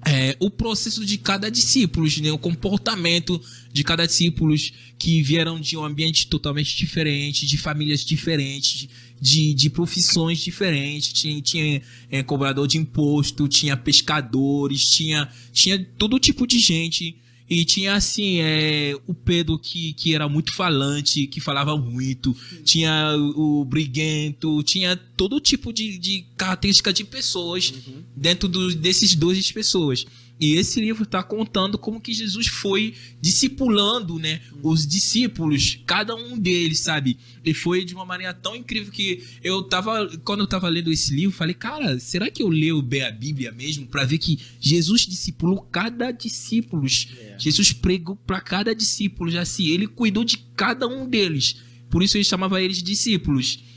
é, o processo de cada discípulo, né, o comportamento de cada discípulo que vieram de um ambiente totalmente diferente, de famílias diferentes, de, de profissões diferentes. Tinha, tinha é, cobrador de imposto, tinha pescadores, tinha, tinha todo tipo de gente e tinha assim, é, o Pedro que, que era muito falante, que falava muito, tinha o, briguento, tinha todo tipo de, de característica de pessoas uhum. dentro do, desses 12 pessoas. E esse livro está contando como que Jesus foi discipulando, né, os discípulos, cada um deles, sabe? E foi de uma maneira tão incrível que eu tava, quando eu tava lendo esse livro, falei, cara, será que eu leio bem a Bíblia mesmo para ver que Jesus discipulou cada discípulo? É. Jesus pregou para cada discípulo, assim, ele cuidou de cada um deles. Por isso ele chamava eles discípulos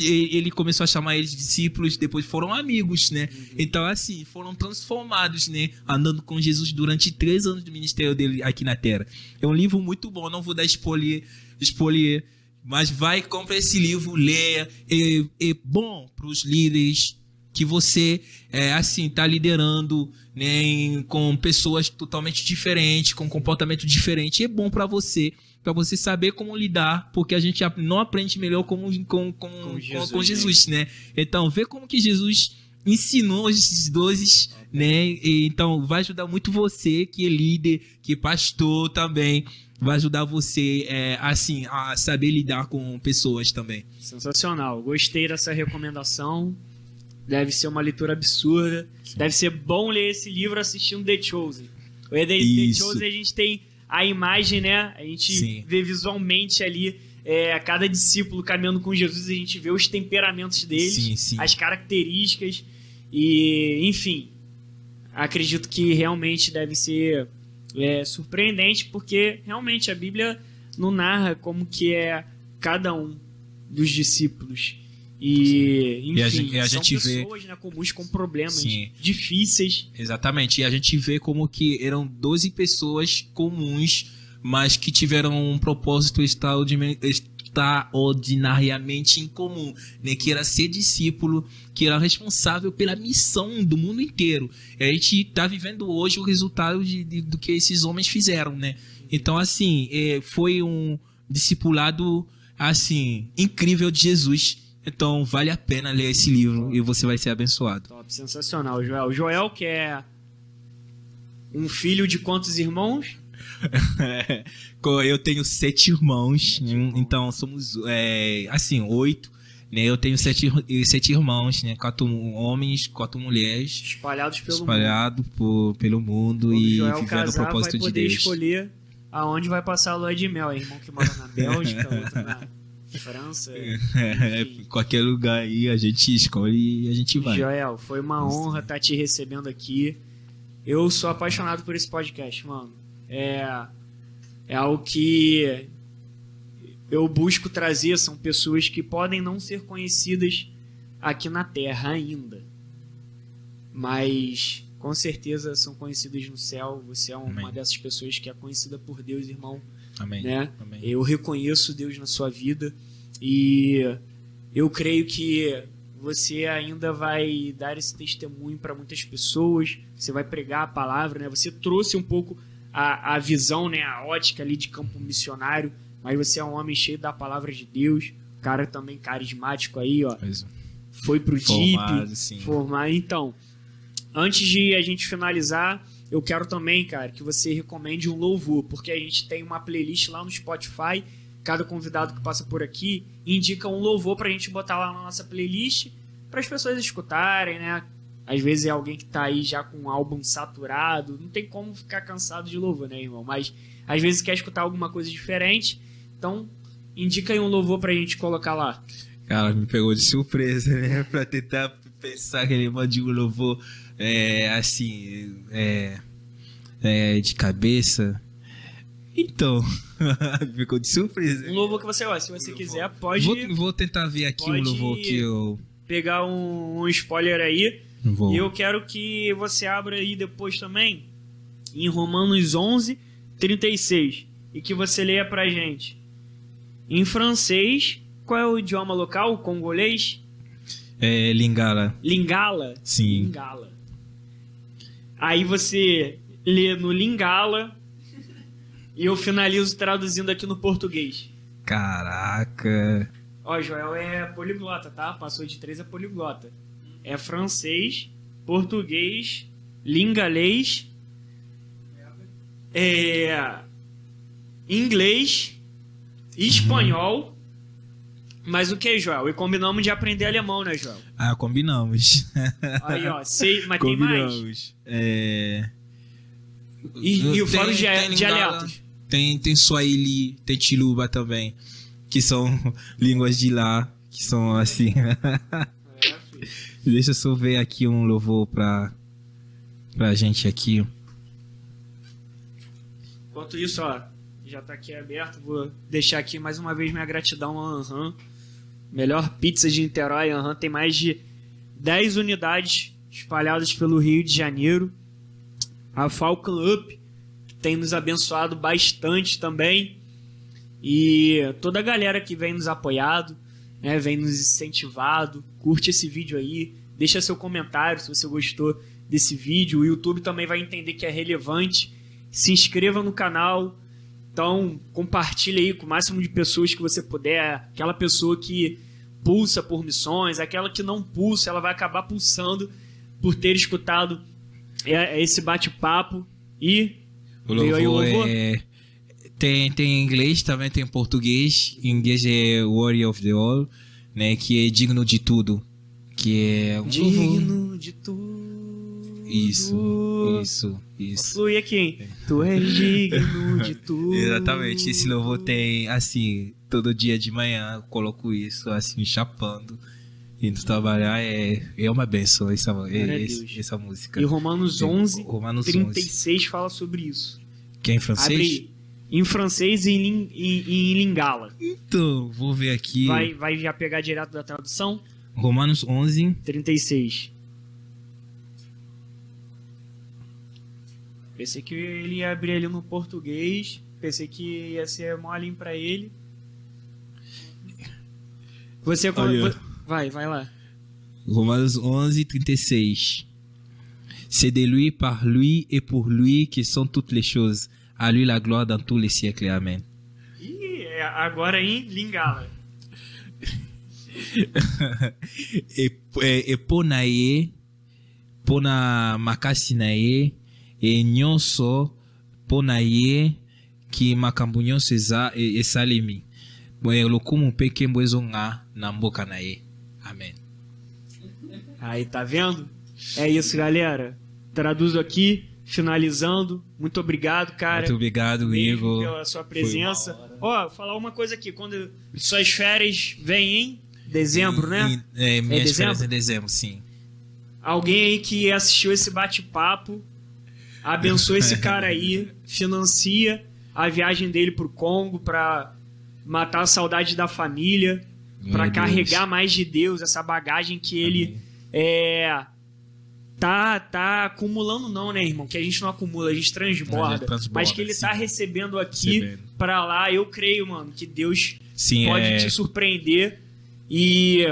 ele começou a chamar eles de discípulos, depois foram amigos, né? Uhum. Então, assim, foram transformados, né? Andando com Jesus durante três anos do ministério dele aqui na Terra. É um livro muito bom, não vou dar spoiler, spoiler mas vai, compra esse livro, leia. É, é bom para os líderes que você, é, assim, tá liderando né, em, com pessoas totalmente diferentes, com comportamento diferente. É bom para você para você saber como lidar, porque a gente não aprende melhor como, com, com, com, Jesus, com Jesus né? Então, vê como que Jesus ensinou esses dois, né? E, então, vai ajudar muito você que é líder, que é pastor também, vai ajudar você, é, assim, a saber lidar com pessoas também. Sensacional, gostei dessa recomendação. Deve ser uma leitura absurda. Sim. Deve ser bom ler esse livro assistindo The Chosen. O The, The Chosen a gente tem a imagem, né? A gente Sim. vê visualmente ali é, cada discípulo caminhando com Jesus, a gente vê os temperamentos deles, sim, sim. as características e, enfim, acredito que realmente deve ser é, surpreendente porque realmente a Bíblia não narra como que é cada um dos discípulos. E, enfim, e a gente, a são gente pessoas vê... né, comuns com problemas Sim. difíceis. Exatamente. E a gente vê como que eram 12 pessoas comuns, mas que tiveram um propósito extraordinariamente incomum, né? que era ser discípulo, que era responsável pela missão do mundo inteiro. E a gente está vivendo hoje o resultado de, de, do que esses homens fizeram, né? Então, assim, é, foi um discipulado, assim, incrível de Jesus então vale a pena ler esse livro e você vai ser abençoado. Top, sensacional, Joel. Joel, que é um filho de quantos irmãos? [LAUGHS] eu tenho sete irmãos, então somos é, assim, oito. Né? Eu tenho sete, sete irmãos, né? quatro homens, quatro mulheres. Espalhados pelo espalhado mundo. Por, pelo mundo Quando e Joel vivendo casar, o propósito vai poder de Deus. escolher aonde vai passar a lua de mel. É irmão que mora na Bélgica, outro na França. É, qualquer lugar aí a gente escolhe e a gente vai. Joel, foi uma honra estar tá te recebendo aqui. Eu sou apaixonado por esse podcast, mano. É, é algo que eu busco trazer são pessoas que podem não ser conhecidas aqui na Terra ainda, mas com certeza são conhecidas no céu. Você é uma Amém. dessas pessoas que é conhecida por Deus, irmão. Amém. Né? Amém. Eu reconheço Deus na sua vida e eu creio que você ainda vai dar esse testemunho para muitas pessoas. Você vai pregar a palavra, né? Você trouxe um pouco a, a visão, né? A ótica ali de campo missionário, mas você é um homem cheio da palavra de Deus. Cara também carismático aí, ó. Pois é. Foi pro Formado, DIP, sim. formar. Então, antes de a gente finalizar, eu quero também, cara, que você recomende um louvor, porque a gente tem uma playlist lá no Spotify. Cada convidado que passa por aqui indica um louvor pra gente botar lá na nossa playlist para as pessoas escutarem, né? Às vezes é alguém que tá aí já com um álbum saturado, não tem como ficar cansado de louvor, né, irmão? Mas às vezes quer escutar alguma coisa diferente, então indica aí um louvor pra gente colocar lá. Cara, me pegou de surpresa, né? [LAUGHS] pra tentar pensar que ele mande um louvor é, assim, é, é, de cabeça. Então, [LAUGHS] pegou de surpresa. Um louvor que você, ó, se você quiser, pode Vou, vou tentar ver aqui um louvor que eu. pegar um, um spoiler aí. Vou. E eu quero que você abra aí depois também em Romanos 11, 36. E que você leia pra gente. Em francês, qual é o idioma local? O congolês? É, Lingala. Lingala? Sim. Lingala. Aí você lê no Lingala e eu finalizo traduzindo aqui no português. Caraca. Ó, Joel é poliglota, tá? Passou de três a poliglota. É francês, português, lingalês, é inglês, espanhol. Mas o que, Joel? E combinamos de aprender alemão, né, Joel? Ah, combinamos. [LAUGHS] Aí, ó, sei, mas tem mais. combinamos. É. E, e o fora de tem dialetos. Tem, tem Swahili, tem Tiluba também. Que são [LAUGHS] línguas de lá. Que são assim. [LAUGHS] Deixa eu só ver aqui um louvor pra, pra gente aqui. Enquanto isso, ó, já tá aqui aberto, vou deixar aqui mais uma vez minha gratidão ao Anhan. Melhor pizza de Niterói, Anhan tem mais de 10 unidades espalhadas pelo Rio de Janeiro. A Falcon Up, tem nos abençoado bastante também. E toda a galera que vem nos apoiado, né, vem nos incentivado, curte esse vídeo aí, deixa seu comentário se você gostou desse vídeo. O YouTube também vai entender que é relevante. Se inscreva no canal. Então, compartilhe aí com o máximo de pessoas que você puder. Aquela pessoa que pulsa por missões, aquela que não pulsa, ela vai acabar pulsando por ter escutado é- esse bate-papo. E O Veio aí o louvor louvor? é. Tem, tem em inglês, também tem em português. Em inglês é Worry of the All, né? Que é digno de tudo. Que é louvor. digno de tudo. Isso, isso, isso. Flui aqui, hein? Tu és digno de [LAUGHS] tudo. Exatamente, esse louvor tem, assim, todo dia de manhã eu coloco isso, assim, chapando, indo trabalhar, é, é uma benção essa, Deus. essa música. E Romanos 11, Romanos 11. 36 fala sobre isso. Que é em Abre francês? aí. Em francês e em, em- em lingala. Então, vou ver aqui. Vai, vai já pegar direto da tradução? Romanos 11, 36. Pensei que ele ia abrir ali no português. Pensei que ia ser molinho pra ele. Você Olha. Vai, vai lá. Romanos 11, 36. C'est de lui, par lui et pour lui que sont toutes les choses. À lui la gloire dans tous les siècles. Amen. Ih, é agora em lingala. e, e, e mpo na ye e nyonso mpo na ye makambo nyonso eza e- esalemi lokumu mpe nkembo ezonga na mboka na ye amen Aí, tá vendo? É isso, galera. Traduzo aqui, finalizando. Muito obrigado, cara. muito obrigado Igor pela sua presença. Ó, falar uma coisa aqui. Quando suas férias vêm em dezembro, né? Em- é, minhas dezembro? férias em dezembro sim Alguém aí que assistiu esse bate-papo, abençoa esse cara aí, financia a viagem dele pro Congo pra matar a saudade da família, para carregar mais de Deus, essa bagagem que ele Amém. é tá tá acumulando não, né, irmão? Que a gente não acumula, a gente transborda, a gente transborda mas que ele sim. tá recebendo aqui para lá. Eu creio, mano, que Deus sim, pode é... te surpreender e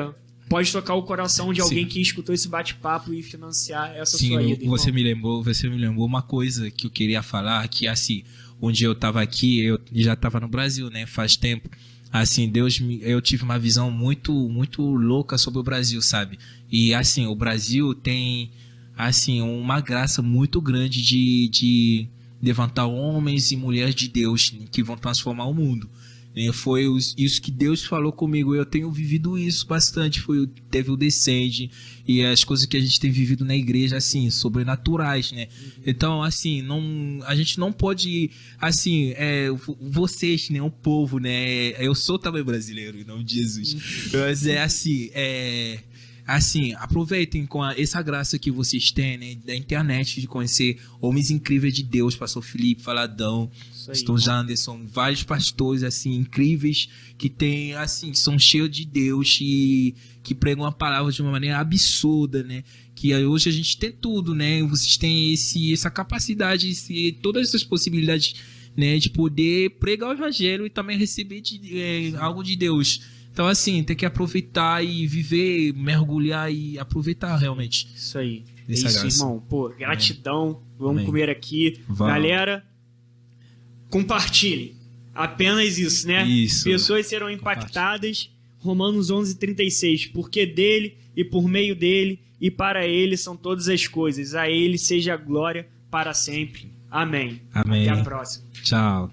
pode tocar o coração de alguém sim. que escutou esse bate-papo e financiar essa sim, sua ida. Você me lembrou, você me lembrou uma coisa que eu queria falar, que assim, onde eu tava aqui, eu já tava no Brasil, né, faz tempo. Assim, Deus me, eu tive uma visão muito muito louca sobre o Brasil, sabe? E assim, o Brasil tem assim, uma graça muito grande de, de levantar homens e mulheres de Deus que vão transformar o mundo. Foi isso que Deus falou comigo. Eu tenho vivido isso bastante. Foi, teve o Descende e as coisas que a gente tem vivido na igreja, assim, sobrenaturais, né? Então, assim, não, a gente não pode, assim, é, vocês, né, o povo, né? Eu sou também brasileiro, em nome de Jesus. Uhum. Mas é assim, é assim, aproveitem com a, essa graça que vocês têm, né, da internet, de conhecer homens incríveis de Deus, pastor Felipe, Faladão, Stone Janderson, vários pastores, assim, incríveis, que tem, assim, são cheios de Deus e que pregam a palavra de uma maneira absurda, né, que hoje a gente tem tudo, né, vocês têm esse, essa capacidade, esse, todas essas possibilidades, né, de poder pregar o evangelho e também receber de, é, algo de Deus. Então, assim, tem que aproveitar e viver, mergulhar e aproveitar realmente. Isso aí. é isso, graça. irmão. Pô, gratidão. Vamos Amém. comer aqui. Vamos. Galera, compartilhe. Apenas isso, né? Isso. Pessoas serão impactadas. Romanos 11, 36. Porque dele e por meio dele e para ele são todas as coisas. A ele seja a glória para sempre. Amém. Amém. Até a próxima. Tchau.